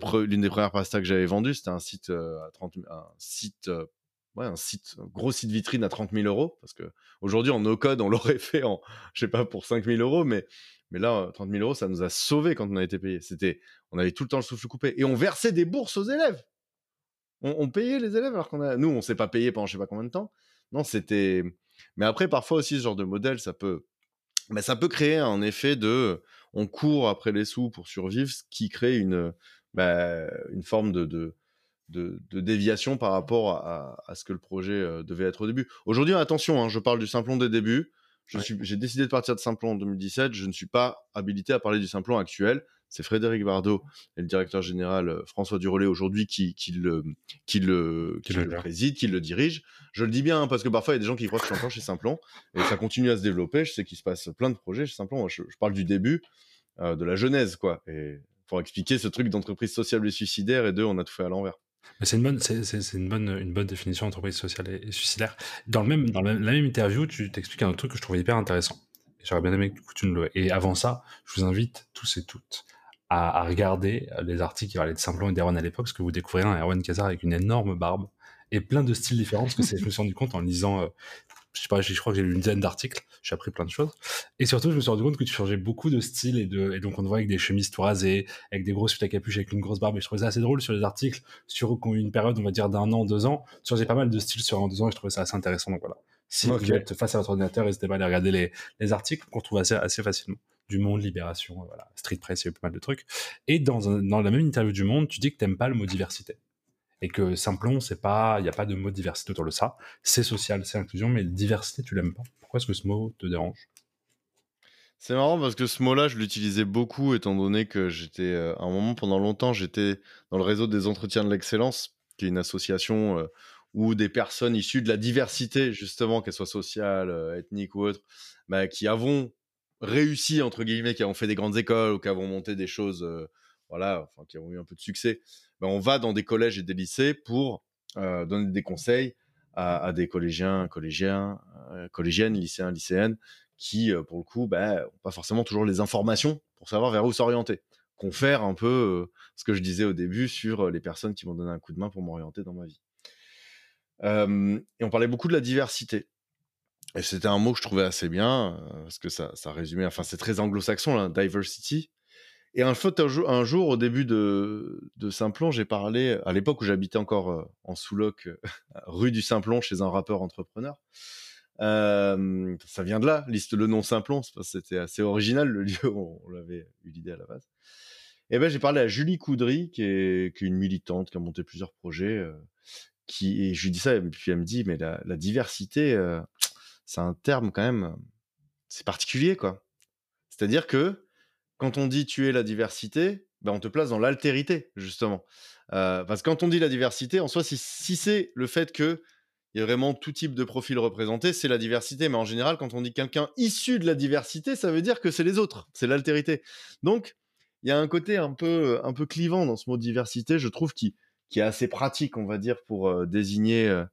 C: premières prestats que j'avais vendues, c'était un site euh, à 30, un site, euh, gros site vitrine à 30 000 euros. Parce que aujourd'hui, en no code, on l'aurait fait en, je sais pas, pour 5 000 euros, mais, là, 30 000 euros, ça nous a sauvés quand on a été payé. C'était, on avait tout le temps le souffle coupé et on versait des bourses aux élèves. On, on payait les élèves alors qu'on a, nous, on s'est pas payé pendant je sais pas combien de temps. Non, c'était, mais après, parfois aussi, ce genre de modèle, ça peut, mais ça peut créer un effet de, on court après les sous pour survivre, ce qui crée une, bah, une forme de, de, de, déviation par rapport à, à, ce que le projet devait être au début. Aujourd'hui, attention, hein, je parle du Simplon des débuts. J'ai décidé de partir de Simplon en 2017. Je ne suis pas habilité à parler du Simplon actuel c'est Frédéric Bardot et le directeur général euh, François Durollet aujourd'hui qui, qui, le, qui, le, qui, le, préside, qui le dirige. Je le dis bien hein, parce que parfois il y a des gens qui croient que je suis encore chez Simplon et ça continue à se développer. Je sais qu'il se passe plein de projets chez Simplon. je, parle du début, euh, de la genèse, quoi. Et pour expliquer ce truc d'entreprise sociable et suicidaire et de on a tout fait à l'envers.
B: C'est une bonne, c'est, une bonne, une bonne définition d'entreprise sociale et, suicidaire. Dans le même, dans la, même interview, tu t'expliques un truc que je trouvais hyper intéressant. J'aurais bien aimé que tu nous le. Et avant ça, je vous invite tous et toutes à, regarder les articles qui parlaient de Simplon et d'Erwan à l'époque, parce que vous découvrirez un Erwan Kazar avec une énorme barbe et plein de styles différents, parce que je me suis rendu compte en lisant euh, je sais pas, je crois que j'ai lu une dizaine d'articles, j'ai appris plein de choses. Et surtout, je me suis rendu compte que tu changeais beaucoup de style et, de, et donc on te voit avec des chemises tout rasées, avec des grosses suites à capuche, avec une grosse barbe. Et je trouvais ça assez drôle sur les articles sur une période, on va dire, d'un an, deux ans. Tu changeais pas mal de styles sur un, deux ans et je trouvais ça assez intéressant. Donc voilà. Si vous êtes face à votre ordinateur, n'hésitez pas à aller regarder les, les articles qu'on trouve assez, assez facilement. Du Monde, Libération, voilà, Street Press, il y a pas mal de trucs. Et dans, un, dans la même interview du Monde, tu dis que t'aimes pas le mot diversité et que Simplon, c'est pas, il n'y a pas de mot diversité autour de ça. C'est social, c'est inclusion, mais diversité, tu l'aimes pas. Pourquoi est-ce que ce mot te dérange?
C: C'est marrant parce que ce mot-là, je l'utilisais beaucoup étant donné que j'étais, euh, à un moment pendant longtemps, j'étais dans le réseau des entretiens de l'excellence, qui est une association euh, où des personnes issues de la diversité, justement, qu'elles soient sociales, euh, ethniques ou autres, bah, qui avons réussi, entre guillemets, qui avons fait des grandes écoles ou qui avons monté des choses, voilà, enfin, qui ont eu un peu de succès, ben, on va dans des collèges et des lycées pour euh, donner des conseils à, des collégiens, collégiens, euh, collégiennes, lycéens, lycéennes, qui, euh, pour le coup, ben, n'ont pas forcément toujours les informations pour savoir vers où s'orienter. Confère un peu ce que je disais au début sur les personnes qui m'ont donné un coup de main pour m'orienter dans ma vie. et on parlait beaucoup de la diversité. Et c'était un mot que je trouvais assez bien, parce que ça, ça résumait, enfin c'est très anglo-saxon, la diversity. Et un, un, jour, au début de, de Simplon, j'ai parlé, à l'époque où j'habitais encore euh, en sous-loc, euh, rue du Simplon, chez un rappeur entrepreneur. Euh, ça vient de là, liste le nom Simplon, c'était assez original le lieu, on, on l'avait eu l'idée à la base. Et ben j'ai parlé à Julie Coudry, qui est, une militante, qui a monté plusieurs projets, euh, qui, et je lui dis ça, et puis elle me dit, mais la, diversité, euh, c'est un terme quand même, c'est particulier, quoi. C'est-à-dire que quand on dit tuer la diversité, ben on te place dans l'altérité, justement. Euh, parce que quand on dit la diversité, en soi, si, c'est le fait qu'il y a vraiment tout type de profil représenté, c'est la diversité. Mais en général, quand on dit quelqu'un issu de la diversité, ça veut dire que c'est les autres, c'est l'altérité. Donc, il y a un côté un peu, un peu clivant dans ce mot diversité, je trouve, qui, qui est assez pratique, on va dire, pour euh, désigner euh,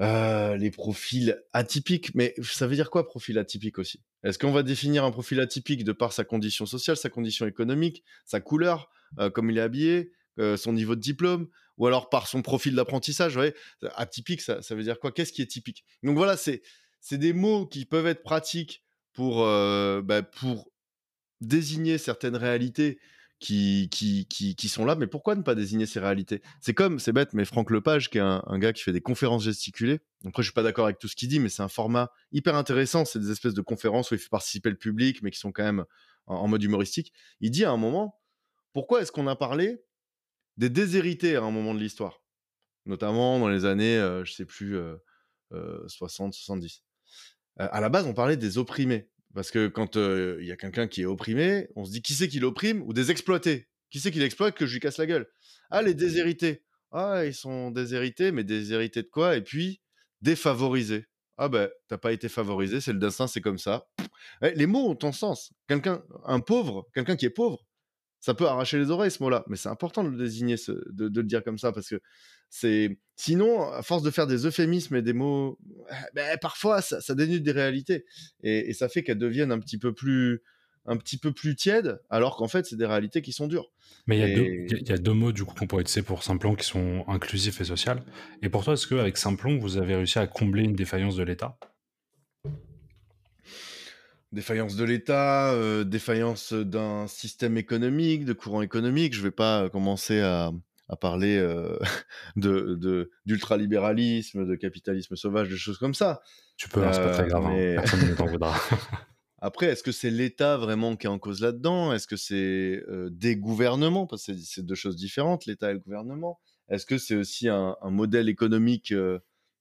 C: euh, les profils atypiques. Mais ça veut dire quoi, profil atypique aussi? Est-ce qu'on va définir un profil atypique de par sa condition sociale, sa condition économique, sa couleur, euh, comme il est habillé, euh, son niveau de diplôme, ou alors par son profil d'apprentissage? Ouais Atypique, ça, veut dire quoi? Qu'est-ce qui est typique? Donc voilà, c'est des mots qui peuvent être pratiques pour, bah, pour désigner certaines réalités qui, sont là, mais pourquoi ne pas désigner ces réalités? C'est comme, c'est bête, mais Franck Lepage, qui est un, gars qui fait des conférences gesticulées, après je suis pas d'accord avec tout ce qu'il dit, mais c'est un format hyper intéressant, c'est des espèces de conférences où il fait participer le public, mais qui sont quand même en, mode humoristique. Il dit à un moment, pourquoi est-ce qu'on a parlé des déshérités à un moment de l'histoire? Notamment dans les années, euh, je sais plus, 60, euh, 70. Euh, à la base, on parlait des opprimés. Parce que quand il y a quelqu'un qui est opprimé, on se dit qui c'est qui l'opprime ou des exploités? Qui c'est qui l'exploite que je lui casse la gueule? Ah, les déshérités. Ah, ils sont déshérités, mais déshérités de quoi? Et puis, défavorisés. Ah ben, t'as pas été favorisé, c'est le destin, c'est comme ça. Eh, les mots ont un sens. Quelqu'un, un pauvre, quelqu'un qui est pauvre, ça peut arracher les oreilles ce mot-là, mais c'est important de le désigner, de, le dire comme ça, parce que c'est sinon, à force de faire des euphémismes et des mots, eh, ben, parfois ça, dénude des réalités et, ça fait qu'elles deviennent un petit peu plus un petit peu plus tièdes, alors qu'en fait, c'est des réalités qui sont dures.
B: Mais il y, a deux mots du coup qu'on pourrait utiliser pour Simplon qui sont inclusifs et social. Et pour toi, est-ce qu'avec Simplon, vous avez réussi à combler une défaillance de l'État?
C: Défaillance de l'État, euh, défaillance d'un système économique, de courant économique. Je ne vais pas commencer à, parler euh, de d'ultralibéralisme, de, capitalisme sauvage, de choses comme ça.
B: Tu peux, hein, c'est pas très grave. Hein. Personne ne t'en voudra.
C: Après, est-ce que c'est l'État vraiment qui est en cause là-dedans? Est-ce que c'est euh, des gouvernements? Parce que c'est deux choses différentes, l'État et le gouvernement. Est-ce que c'est aussi un, modèle économique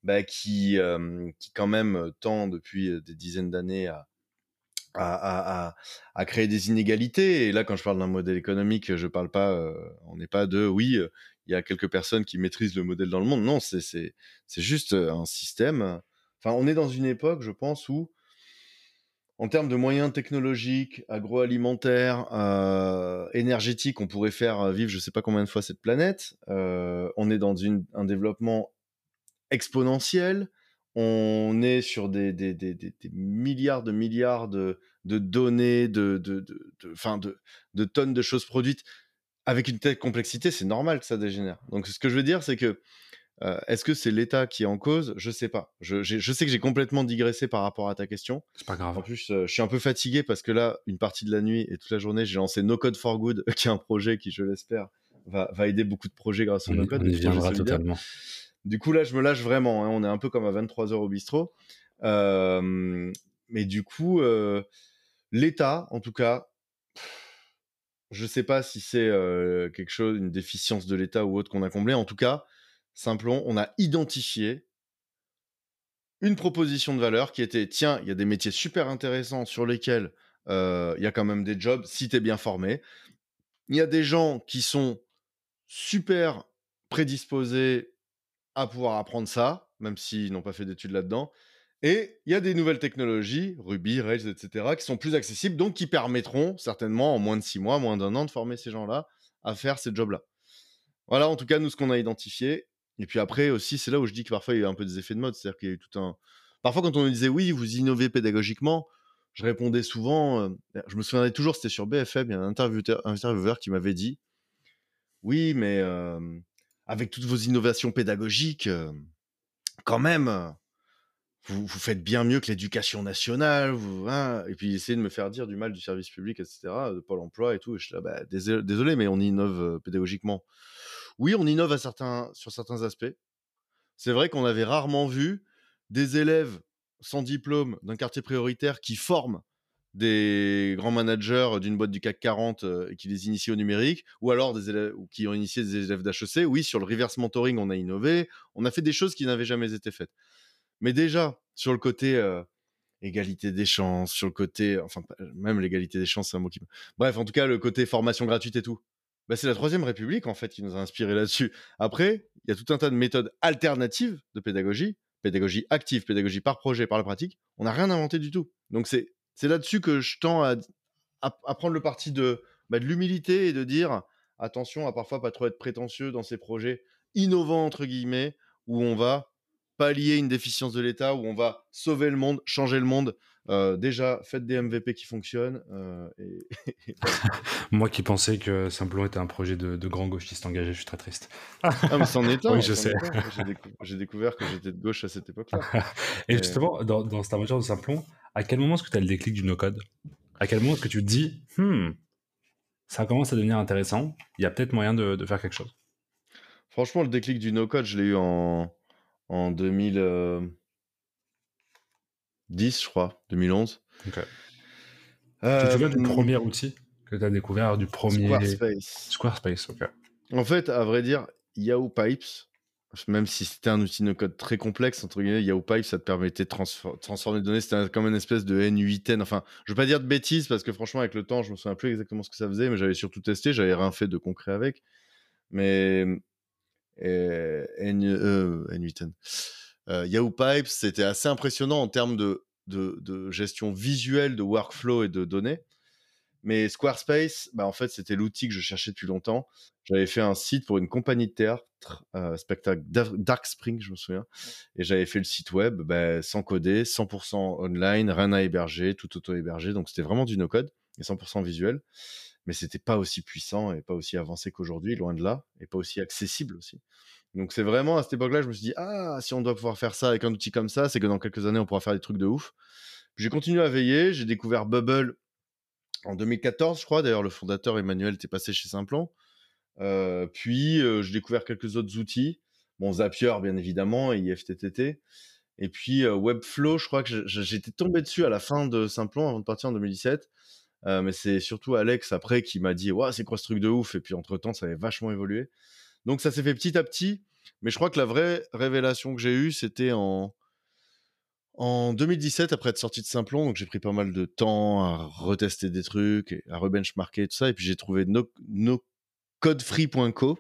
C: bah, qui, qui quand même tend depuis des dizaines d'années à, à, créer des inégalités. Et là, quand je parle d'un modèle économique, je parle pas, euh, on n'est pas de, oui, euh, il y a quelques personnes qui maîtrisent le modèle dans le monde. Non, c'est juste un système. Enfin, on est dans une époque, je pense, où en termes de moyens technologiques, agroalimentaires, euh, énergétiques, on pourrait faire vivre je sais pas combien de fois cette planète. Euh, on est dans une, un développement exponentiel. On est sur des, des, des, des milliards de milliards de, de données, de, de, de, de, de, de tonnes de choses produites. Avec une telle complexité, c'est normal que ça dégénère. Donc, ce que je veux dire, c'est que euh, Est-ce que c'est l'État qui est en cause? Je sais pas. Je, je sais que j'ai complètement digressé par rapport à ta question.
B: C'est pas grave.
C: En plus, euh, je suis un peu fatigué parce que là, une partie de la nuit et toute la journée, j'ai lancé No Code for Good, qui est un projet qui, je l'espère, va, va aider beaucoup de projets grâce au No Code.
B: On y viendra totalement.
C: Du coup, là, je me lâche vraiment. Hein. On est un peu comme à 23h au bistrot. Euh, mais du coup, euh, l'État, en tout cas, je sais pas si c'est euh, quelque chose, une déficience de l'État ou autre qu'on a comblé. En tout cas, simplement, on a identifié une proposition de valeur qui était tiens, il y a des métiers super intéressants sur lesquels il y a quand même des jobs si tu es bien formé. Il y a des gens qui sont super prédisposés à pouvoir apprendre ça, même s'ils n'ont pas fait d'études là-dedans. Et il y a des nouvelles technologies, Ruby, Rails, etc., qui sont plus accessibles, donc qui permettront certainement en moins de six mois, moins d'un an, de former ces gens-là à faire ces jobs-là. Voilà, en tout cas, nous, ce qu'on a identifié. Et puis après aussi, c'est là où je dis que parfois, il y a un peu des effets de mode. C'est-à-dire qu'il y a eu tout un... Parfois, quand on me disait, oui, vous innovez pédagogiquement, je répondais souvent, euh, je me souviendrai toujours, c'était sur BFM, il y a un intervieweur, qui m'avait dit, oui, mais avec toutes vos innovations pédagogiques, euh, quand même, vous, vous, faites bien mieux que l'éducation nationale, vous, hein, et puis essayer de me faire dire du mal du service public, etc., de Pôle emploi et tout. Je suis là, bah, désolé, mais on innove euh, pédagogiquement. Oui, on innove à certains, sur certains aspects. C'est vrai qu'on avait rarement vu des élèves sans diplôme d'un quartier prioritaire qui forment des grands managers d'une boîte du CAC 40 euh, qui les initient au numérique, ou alors des élèves ou qui ont initié des élèves d'HEC. Oui, sur le reverse mentoring, on a innové, on a fait des choses qui n'avaient jamais été faites. Mais déjà, sur le côté euh, égalité des chances, sur le côté, enfin, même l'égalité des chances, c'est un mot qui. Bref, en tout cas, le côté formation gratuite et tout. Bah, c'est la Troisième République, en fait, qui nous a inspiré là-dessus. Après, il y a tout un tas de méthodes alternatives de pédagogie, pédagogie active, pédagogie par projet, par la pratique. On n'a rien inventé du tout. Donc, c'est c'est là-dessus que je tends à, prendre le parti de, bah, de l'humilité et de dire attention à parfois pas trop être prétentieux dans ces projets innovants, entre guillemets, où on va pallier une déficience de l'État, où on va sauver le monde, changer le monde. Euh, déjà, faites des MVP qui fonctionnent. Euh, et,
B: Moi qui pensais que Simplon était un projet de, de grand gauchiste engagé, je suis très triste.
C: ah, mais c'en est un.
B: Oui, je sais.
C: J'ai décou découvert que j'étais de gauche à cette époque-là.
B: et, et, justement, dans, dans cette aventure de Simplon, à quel moment est-ce que tu as le déclic du no-code? À quel moment est-ce que tu te dis, hmm, ça commence à devenir intéressant, il y a peut-être moyen de, de, faire quelque chose?
C: Franchement, le déclic du no-code, je l'ai eu en, en 2010, euh, je crois, 2011.
B: Okay. Euh, tu te souviens du premier outil que tu as découvert, du premier...
C: Squarespace.
B: Squarespace, ok.
C: En fait, à vrai dire, Yahoo Pipes, même si c'était un outil de code très complexe, entre guillemets, Yahoo Pipes, ça te permettait de transfor transformer les données. C'était comme une espèce de N8N. Enfin, je veux pas dire de bêtises parce que franchement, avec le temps, je me souviens plus exactement ce que ça faisait, mais j'avais surtout testé. J'avais rien fait de concret avec. Mais et N, euh, N8N. Euh, Yahoo Pipes, c'était assez impressionnant en termes de, de, de, gestion visuelle de workflow et de données. Mais Squarespace, bah en fait, c'était l'outil que je cherchais depuis longtemps. J'avais fait un site pour une compagnie de théâtre, euh, spectacle Dark Spring, je me souviens. Et j'avais fait le site web bah, sans coder, 100% online, rien à héberger, tout auto-hébergé. Donc c'était vraiment du no-code et 100% visuel. Mais c'était pas aussi puissant et pas aussi avancé qu'aujourd'hui, loin de là, et pas aussi accessible aussi. Donc c'est vraiment à cette époque-là, je me suis dit, ah, si on doit pouvoir faire ça avec un outil comme ça, c'est que dans quelques années, on pourra faire des trucs de ouf. J'ai continué à veiller, j'ai découvert Bubble en 2014, je crois. D'ailleurs, le fondateur Emmanuel était passé chez Simplon. Euh, puis, euh, j'ai découvert quelques autres outils. Bon, Zapier, bien évidemment, et IFTTT. Et puis, euh, Webflow, je crois que j'étais tombé dessus à la fin de Simplon, avant de partir en 2017. Euh, mais c'est surtout Alex, après, qui m'a dit, ouais, c'est quoi ce truc de ouf? Et puis, entre-temps, ça avait vachement évolué. Donc, ça s'est fait petit à petit. Mais je crois que la vraie révélation que j'ai eue, c'était en, en 2017, après être sorti de Simplon, donc j'ai pris pas mal de temps à retester des trucs, à rebenchmarker tout ça, et puis j'ai trouvé no, nocodefree.co,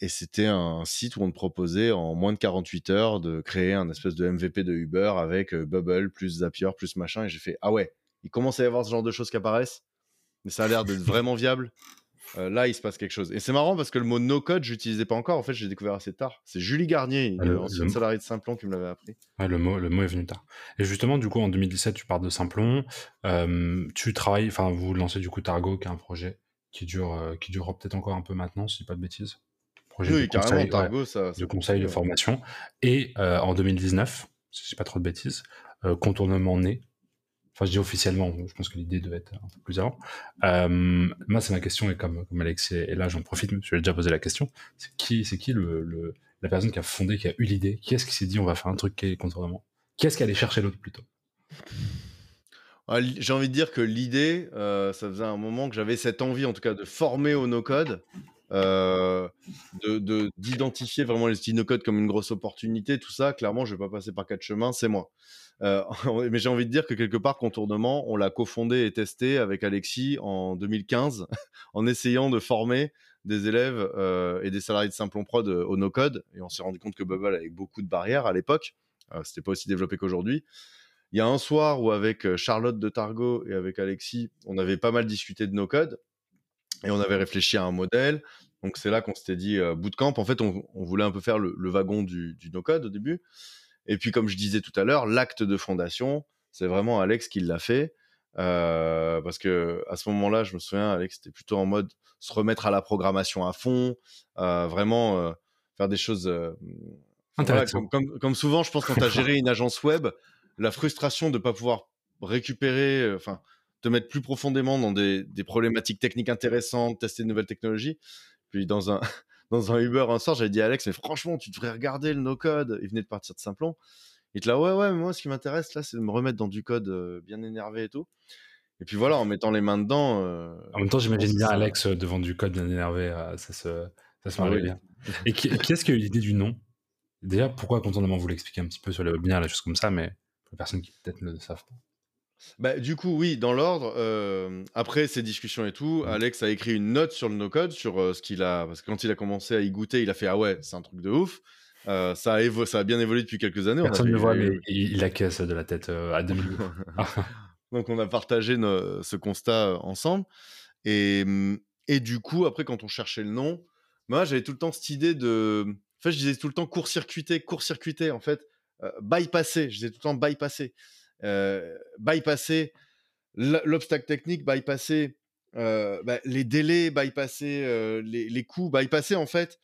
C: et c'était un site où on te proposait en moins de 48 heures de créer un espèce de MVP de Uber avec Bubble plus Zapier plus machin. Et j'ai fait ah ouais, il commence à y avoir ce genre de choses qui apparaissent, mais ça a l'air d'être vraiment viable. Euh, là, il se passe quelque chose. Et c'est marrant parce que le mot no code, j'utilisais pas encore. En fait, j'ai découvert assez tard. C'est Julie Garnier, ah, ancienne salariée de Simplon, qui me l'avait appris.
B: le, mot, le mot est venu tard. Et justement, du coup, en 2017, tu pars de Simplon. Euh, tu travailles, enfin, vous lancez du coup Targo, qui est un projet qui dure, euh, qui durera peut-être encore un peu maintenant, si pas de bêtises.
C: Projet oui, de carrément, conseil, Targo, ça,
B: De conseil, de formation. Et en 2019, si je pas trop de bêtises, contournement né, Enfin, je dis officiellement, je pense que l'idée devait être un peu plus avant. Euh, moi, c'est ma question, et comme, comme Alex est là, j'en profite, je lui ai déjà posé la question. C'est qui, c'est qui le, la personne qui a fondé, qui a eu l'idée? Qui est-ce qui s'est dit on va faire un truc qui est contournement Qui est-ce qui allait chercher l'autre plutôt?
C: Ah, J'ai envie de dire que l'idée, euh, ça faisait un moment que j'avais cette envie, en tout cas, de former au no-code. Euh, de d'identifier vraiment les outils no-code comme une grosse opportunité, tout ça, clairement, je vais pas passer par quatre chemins, c'est moi. Euh, mais j'ai envie de dire que quelque part, Contournement, on l'a cofondé et testé avec Alexis en 2015, en essayant de former des élèves euh, et des salariés de Simplon Prod euh, au no-code. Et on s'est rendu compte que Bubble avait beaucoup de barrières à l'époque. C'était pas aussi développé qu'aujourd'hui. Il y a un soir où avec Charlotte de Targo et avec Alexis, on avait pas mal discuté de no-code et on avait réfléchi à un modèle. Donc c'est là qu'on s'était dit bootcamp. En fait, on, voulait un peu faire le, wagon du, du no-code au début. Et puis, comme je disais tout à l'heure, l'acte de fondation, c'est vraiment Alex qui l'a fait. Euh, parce que à ce moment-là, je me souviens, Alex était plutôt en mode se remettre à la programmation à fond, euh, vraiment euh, faire des choses. comme, comme, souvent, je pense quand tu as géré une agence web, la frustration de ne pas pouvoir récupérer, enfin, te mettre plus profondément dans des, des, problématiques techniques intéressantes, tester de nouvelles technologies. Puis dans un dans un Uber un soir, j'avais dit à Alex, mais franchement, tu devrais regarder le no-code. Il venait de partir de Simplon. Il était là, ouais, ouais, mais moi, ce qui m'intéresse, là, c'est de me remettre dans du code euh, bien énervé et tout. Et puis voilà, en mettant les mains dedans. Euh,
B: en même temps, j'imagine bien Alex euh, devant du code bien énervé. ça se, ça se ah bien. Et qui, est-ce qui a eu l'idée du nom? Déjà, pourquoi contournement Vous l'expliquer un petit peu sur le webinaire, les choses comme ça, mais pour les personnes qui peut-être ne le savent pas.
C: Bah, du coup, oui, dans l'ordre, euh, après ces discussions et tout, mmh. Alex a écrit une note sur le no-code, sur euh, ce qu'il a. Parce que quand il a commencé à y goûter, il a fait Ah ouais, c'est un truc de ouf. Euh, ça, a ça a bien évolué depuis quelques années.
B: Personne ne le voit, mais il, a caisse de la tête à demi.
C: Donc, on a partagé ce constat ensemble. Et, mmh, et du coup, après, quand on cherchait le nom, moi, j'avais tout le temps cette idée de. En fait, je disais tout le temps court-circuiter, court-circuiter, en fait, bypasser. Je disais tout le temps bypasser. Euh, bypasser l'obstacle technique, bypasser euh, bah, les délais, bypasser euh, les, coûts, bypasser en fait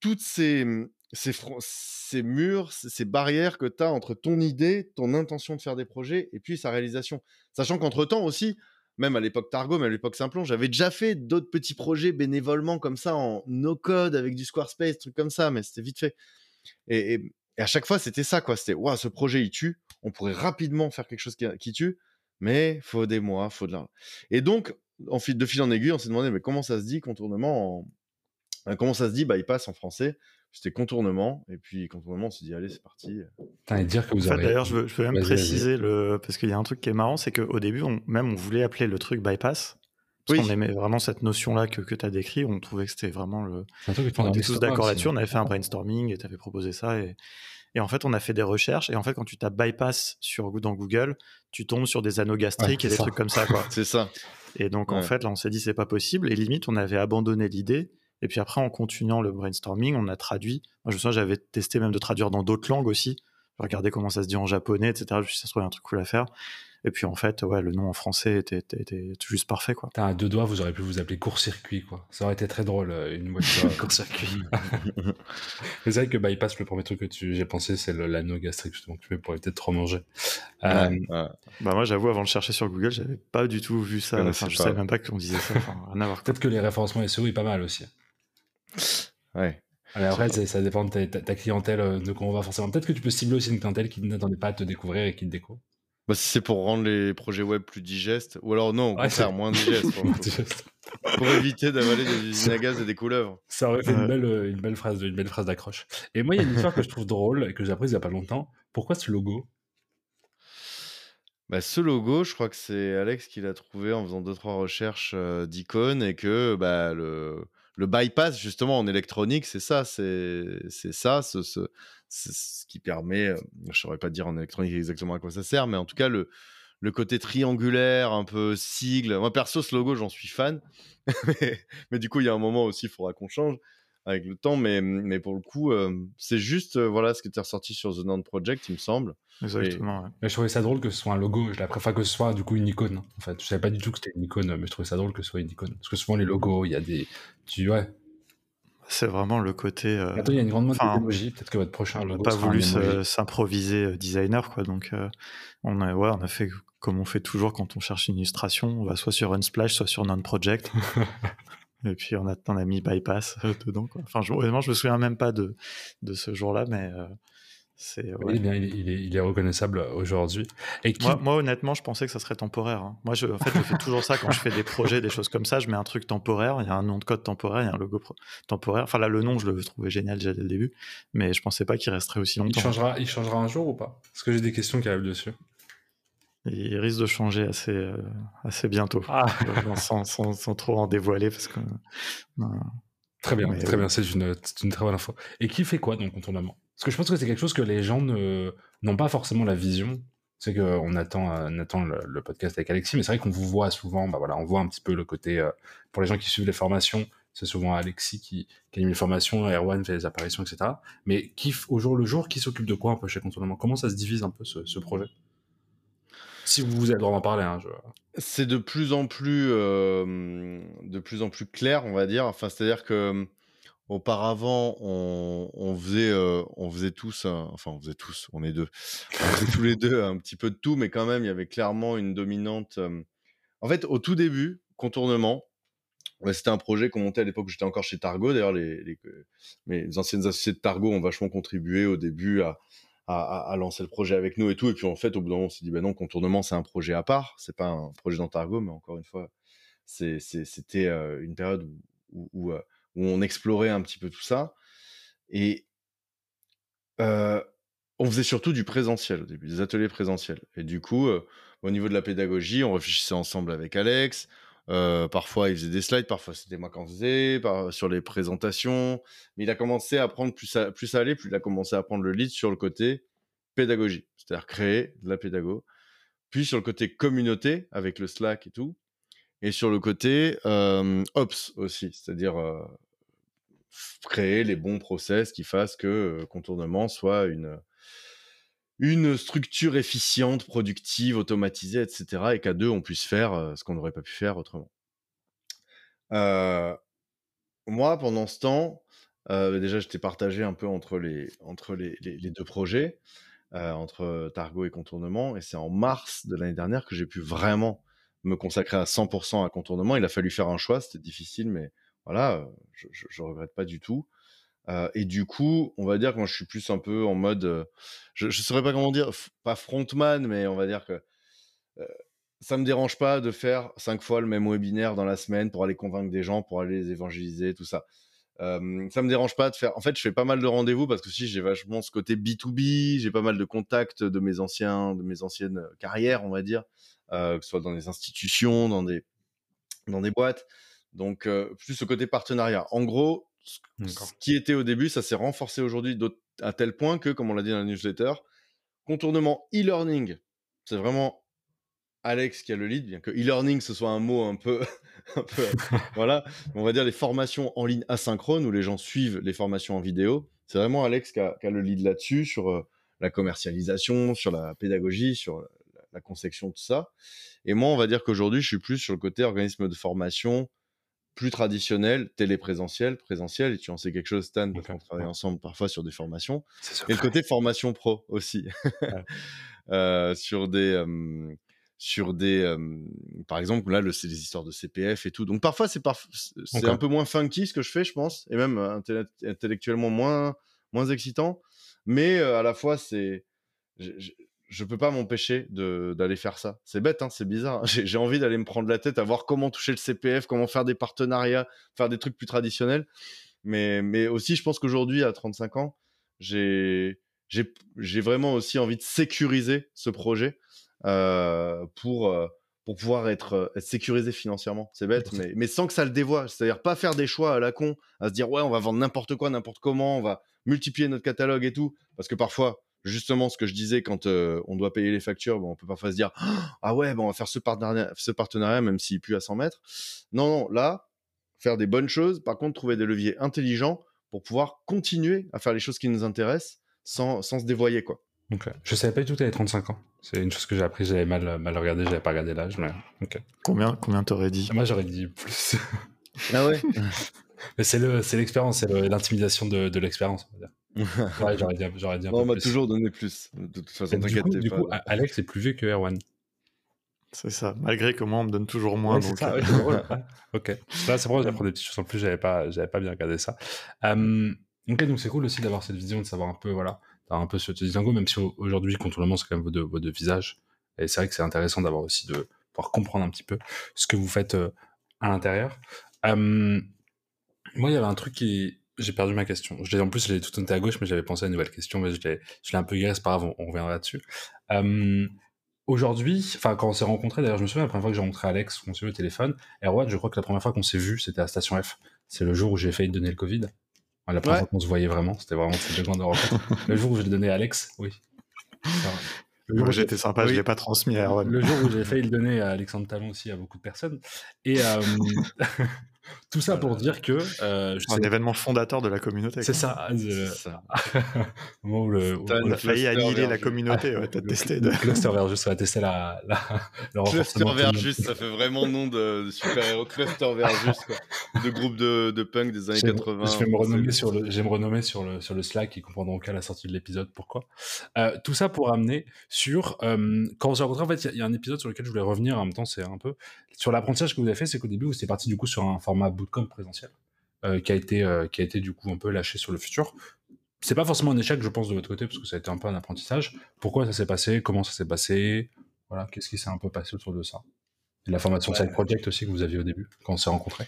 C: toutes ces, ces, ces murs, ces barrières que tu as entre ton idée, ton intention de faire des projets et puis sa réalisation. Sachant qu'entre-temps aussi, même à l'époque Targo, mais à l'époque Simplon, j'avais déjà fait d'autres petits projets bénévolement comme ça en no-code avec du Squarespace, trucs comme ça, mais c'était vite fait. Et à chaque fois, c'était ça, quoi. C'était, waouh, ce projet, il tue. On pourrait rapidement faire quelque chose qui, tue, mais faut des mois, faut de l'argent. Et donc, en fil, de fil en aiguille, on s'est demandé, mais comment ça se dit contournement en... Comment ça se dit Bah, il passe en français. C'était contournement, et puis contournement, on s'est dit, allez, c'est parti.
B: dire que vous
A: D'ailleurs, je veux, je veux même préciser, le... parce qu'il y a un truc qui est marrant, c'est qu'au début, on, même on voulait appeler le truc bypass, parce qu'on aimait vraiment cette notion-là que, que tu as décrit. On trouvait que c'était vraiment le. on était tous d'accord là-dessus. On avait fait un brainstorming et tu avais proposé ça. Et, et, en fait, on a fait des recherches. Et en fait, quand tu tapes bypass sur, dans Google, tu tombes sur des anneaux gastriques et des trucs comme ça.
C: c'est ça.
A: Et donc, en fait, là, on s'est dit, c'est pas possible. Et limite, on avait abandonné l'idée. Et puis après, en continuant le brainstorming, on a traduit. Moi, je me souviens, j'avais testé même de traduire dans d'autres langues aussi. Regarder comment ça se dit en japonais, etc. Je me suis dit, ça se trouve, un truc cool à faire. Et puis en fait, ouais, le nom en français était, était, juste parfait, quoi.
B: T'as deux doigts, vous auriez pu vous appeler court-circuit, quoi. Ça aurait été très drôle, euh, une voiture court-circuit. c'est vrai que bypass, le premier truc que j'ai pensé, c'est l'anneau gastrique, justement, que tu fais pour éviter de trop manger.
A: Euh, Bah moi, j'avoue, avant de chercher sur Google, j'avais pas du tout vu ça. Enfin, je savais même pas qu'on disait ça.
B: Peut-être que les référencements SEO est pas mal aussi.
C: Ouais.
B: après, ça, dépend de ta, clientèle, euh, de quoi on va forcément. Peut-être que tu peux cibler aussi une clientèle qui n'attendait pas à te découvrir et qui te découvre.
C: Bah, si c'est pour rendre les projets web plus digestes, ou alors non, au contraire, moins digestes. Pour, éviter d'avaler des usines à gaz et des couleuvres.
B: Ça aurait fait une, belle, une belle phrase, une belle phrase d'accroche. Et moi, il y a une histoire que je trouve drôle et que j'ai apprise il n'y a pas longtemps. Pourquoi ce logo?
C: Bah, ce logo, je crois que c'est Alex qui l'a trouvé en faisant deux trois recherches euh, d'icônes et que bah, le, le bypass, justement, en électronique, c'est ça, c'est ça, ce, ce, ce, qui permet, je ne saurais pas dire en électronique exactement à quoi ça sert, mais en tout cas, le, le côté triangulaire, un peu sigle. Moi, perso, ce logo, j'en suis fan. mais, du coup, il y a un moment aussi, il faudra qu'on change avec le temps. Mais, mais pour le coup, euh, c'est juste euh, voilà ce qui était ressorti sur The Non Project, il me semble.
A: Exactement.
B: je trouvais ça drôle que ce soit un logo. Je la préfère que ce soit du coup une icône. En fait, je savais pas du tout que c'était une icône, mais je trouvais ça drôle que ce soit une icône. Parce que souvent les logos, il y a des, tu ouais,
A: c'est vraiment le côté. Euh,
B: il y a une grande mode Peut-être que votre prochain logo.
A: On n'a pas voulu s'improviser designer, quoi. Donc, on a, ouais, on a fait comme on fait toujours quand on cherche une illustration, on va soit sur Unsplash, soit sur Non-Project. et puis on a, on a mis Bypass euh, dedans. Quoi. Enfin, je, honnêtement, je me souviens même pas de, de ce jour-là, mais euh,
B: Ouais. Il, est, il, est, reconnaissable aujourd'hui.
A: Et moi, honnêtement, je pensais que ça serait temporaire. Hein. Moi, je, en fait, je fais toujours ça quand je fais des projets, des choses comme ça. Je mets un truc temporaire, il y a un nom de code temporaire, il y a un logo temporaire. Enfin, là, le nom, je le trouvais génial déjà dès le début, mais je pensais pas qu'il resterait aussi longtemps.
B: Il changera, il changera un jour ou pas? Parce que j'ai des questions qui arrivent dessus
A: il risque de changer assez, euh, assez bientôt, ah. sans, sans, sans, trop en dévoiler. Parce que,
B: très bien, très bien, c'est une, une, très bonne info. Et qui fait quoi dans le contournement Parce que je pense que c'est quelque chose que les gens n'ont pas forcément la vision. C'est qu'on attend, on attend le, podcast avec Alexis, mais c'est vrai qu'on vous voit souvent, bah voilà, on voit un petit peu le côté, euh, pour les gens qui suivent les formations, c'est souvent Alexis qui, qui, anime les formations, Erwan fait les apparitions, etc. Mais qui, au jour le jour, qui s'occupe de quoi un peu chez Contournement? Comment ça se divise un peu ce, ce projet? Si vous avez le droit d'en parler. Hein,
C: c'est de plus en plus, de plus en plus clair, on va dire. Enfin, c'est-à-dire que auparavant, on, faisait, on faisait tous, enfin, on faisait tous, on est deux, on faisait tous les deux un petit peu de tout, mais quand même, il y avait clairement une dominante. En fait, au tout début, contournement. C'était un projet qu'on montait à l'époque, j'étais encore chez Targo. D'ailleurs, les, les, mes anciennes associées de Targo ont vachement contribué au début à, à, lancer le projet avec nous et tout. Et puis en fait, au bout d'un moment, on s'est dit, ben non, contournement, c'est un projet à part. C'est pas un projet d'Antargo, mais encore une fois, c'était euh, une période euh, où, on explorait un petit peu tout ça. Et euh, on faisait surtout du présentiel au début, des ateliers présentiels. Et du coup, au niveau de la pédagogie, on réfléchissait ensemble avec Alex. Parfois, il faisait des slides, parfois c'était moi qui en faisais, sur les présentations. Mais il a commencé à prendre plus à, plus à aller, plus il a commencé à prendre le lead sur le côté pédagogie, c'est-à-dire créer de la pédago. Puis sur le côté communauté, avec le Slack et tout. Et sur le côté ops aussi, c'est-à-dire créer les bons process qui fassent que contournement soit une, une structure efficiente, productive, automatisée, etc. Et qu'à deux, on puisse faire ce qu'on n'aurait pas pu faire autrement. moi, pendant ce temps, déjà, j'étais partagé un peu entre les, deux projets. Euh, entre Targo et Contournement. Et c'est en mars de l'année dernière que j'ai pu vraiment me consacrer à 100% à Contournement. Il a fallu faire un choix, c'était difficile, mais voilà, euh, je, ne regrette pas du tout. Euh, et du coup, on va dire que moi, je suis plus un peu en mode, je ne saurais pas comment dire, pas frontman, mais on va dire que ça me dérange pas de faire cinq fois le même webinaire dans la semaine pour aller convaincre des gens, pour aller les évangéliser, tout ça. Euh, ça me dérange pas de faire. En fait, je fais pas mal de rendez-vous parce que si j'ai vachement ce côté B2B, j'ai pas mal de contacts de mes anciens, de mes anciennes carrières, on va dire, euh, que ce soit dans des institutions, dans des, dans des boîtes. Donc, euh, plus ce côté partenariat. En gros, ce qui était au début, ça s'est renforcé aujourd'hui à tel point que, comme on l'a dit dans la newsletter, contournement e-learning, c'est vraiment Alex qui a le lead, bien que e-learning ce soit un mot un peu, un peu voilà, on va dire les formations en ligne asynchrone où les gens suivent les formations en vidéo. C'est vraiment Alex qui a, le lead là-dessus sur euh, la commercialisation, sur la pédagogie, sur la, conception, tout ça. Et moi, on va dire qu'aujourd'hui, je suis plus sur le côté organisme de formation plus traditionnel, téléprésentiel, présentiel. Et tu en sais quelque chose, Stan, parce qu'on travaille ensemble parfois sur des formations. Et le côté formation pro aussi, euh, sur des sur des par exemple là c'est des histoires de CPF et tout. Donc parfois c'est c'est un peu moins funky ce que je fais je pense et même intellectuellement moins moins excitant. Mais à la fois c'est je, peux pas m'empêcher d'aller faire ça c'est bête hein, c'est bizarre j'ai envie d'aller me prendre la tête à voir comment toucher le CPF comment faire des partenariats faire des trucs plus traditionnels mais mais aussi je pense qu'aujourd'hui à 35 ans j'ai vraiment aussi envie de sécuriser ce projet euh, pour, euh, pour pouvoir être, être sécurisé financièrement. C'est bête, mais, mais sans que ça le dévoie. C'est-à-dire pas faire des choix à la con, à se dire ouais, on va vendre n'importe quoi, n'importe comment, on va multiplier notre catalogue et tout. Parce que parfois, justement, ce que je disais, quand on doit payer les factures, bon, on peut parfois se dire ah ouais, bon, on va faire ce partenariat, ce partenariat même s'il pue à 100 mètres. Non, non, là, faire des bonnes choses. Par contre, trouver des leviers intelligents pour pouvoir continuer à faire les choses qui nous intéressent sans, sans se dévoyer, quoi.
B: Okay. Je savais pas du tout que tu avais 35 ans. C'est une chose que j'ai appris, j'avais mal, mal regardé, j'avais pas regardé l'âge. Mais...
A: Combien, combien t'aurais dit?
B: Moi, j'aurais dit plus.
C: ah ouais?
B: Mais c'est l'expérience, c'est l'intimidation de, de l'expérience, on va dire. ouais, j'aurais dit, j'aurais dit un
C: on
B: m'a
C: toujours donné plus. De toute façon,
B: du coup, du coup, Alex est plus vieux que Erwan.
A: C'est ça. Malgré que moi, on me donne toujours moins.
B: Ouais,
A: donc...
B: ça, ouais, drôle. ok. Là, c'est vrai, j'apprends des petites choses en plus. J'avais pas, j'avais pas bien regardé ça. Ok, donc c'est cool aussi d'avoir cette vision, de savoir un peu, voilà, un peu ce distinguo, même si aujourd'hui, contrôlement, c'est quand même vos deux, vos deux visages. Et c'est vrai que c'est intéressant d'avoir aussi de pouvoir comprendre un petit peu ce que vous faites euh, à l'intérieur. Moi, il y avait un truc qui, j'ai perdu ma question. Je en plus, je l'ai tout noté à gauche, mais j'avais pensé à une nouvelle question, mais je l'ai, je l'ai un peu guéri, c'est pas grave, on, on reviendra là-dessus. Um, Aujourd'hui, enfin quand on s'est rencontrés, d'ailleurs je me souviens la première fois que j'ai rencontré Alex, qu'on s'est vu au téléphone, Erwan, je crois que la première fois qu'on s'est vu, c'était à Station F. C'est le jour où j'ai failli te donner le Covid. Enfin, la première
C: Ouais.
B: fois qu'on se voyait vraiment, c'était vraiment toutes les grandes rencontres. le jour où je l'ai donné à Alex, oui. Alors, le jour
A: Moi, j'étais sympa, je
B: oui.
A: l'ai pas transmis à Erwan.
B: le jour où j'ai failli le donner à Alexandre Talon aussi, à beaucoup de personnes. Et euh, tout ça pour dire que euh, je
A: Un
B: sais-
A: événement fondateur de la communauté.
B: c'est ça. euh,
C: C'est ça.
B: au moment où le,
C: T'as
A: On a failli annihiler la communauté, ouais, t'as testé. De...
B: cluster versus va tester la, la, le
C: Cluster. Versus, ça fait vraiment nom de, de super-héros. Cluster Versus, quoi. De groupe de, de punk des années
B: Je vais,
C: 80.
B: je vais me renommer sur le, me renommer sur le, sur le Slack, ils comprendront qu'à la sortie de l'épisode pourquoi. Euh, tout ça pour amener sur, euh, quand on s'est rencontrés, en fait, il y a- il y, a un épisode sur lequel je voulais revenir, en même temps, c'est un peu, sur l'apprentissage que vous avez fait, c'est qu'au début, vous étiez parti du coup sur un format bootcamp présentiel, euh, qui a été, euh, qui a été du coup un peu lâché sur le futur. C'est pas forcément un échec, je pense, de votre côté, parce que ça a été un peu un apprentissage. Pourquoi ça s'est passé? Comment ça s'est passé? Voilà, qu'est-ce qui s'est un peu passé autour de ça? Et la formation
C: Ouais.
B: side project aussi que vous aviez au début, quand on s'est rencontrés.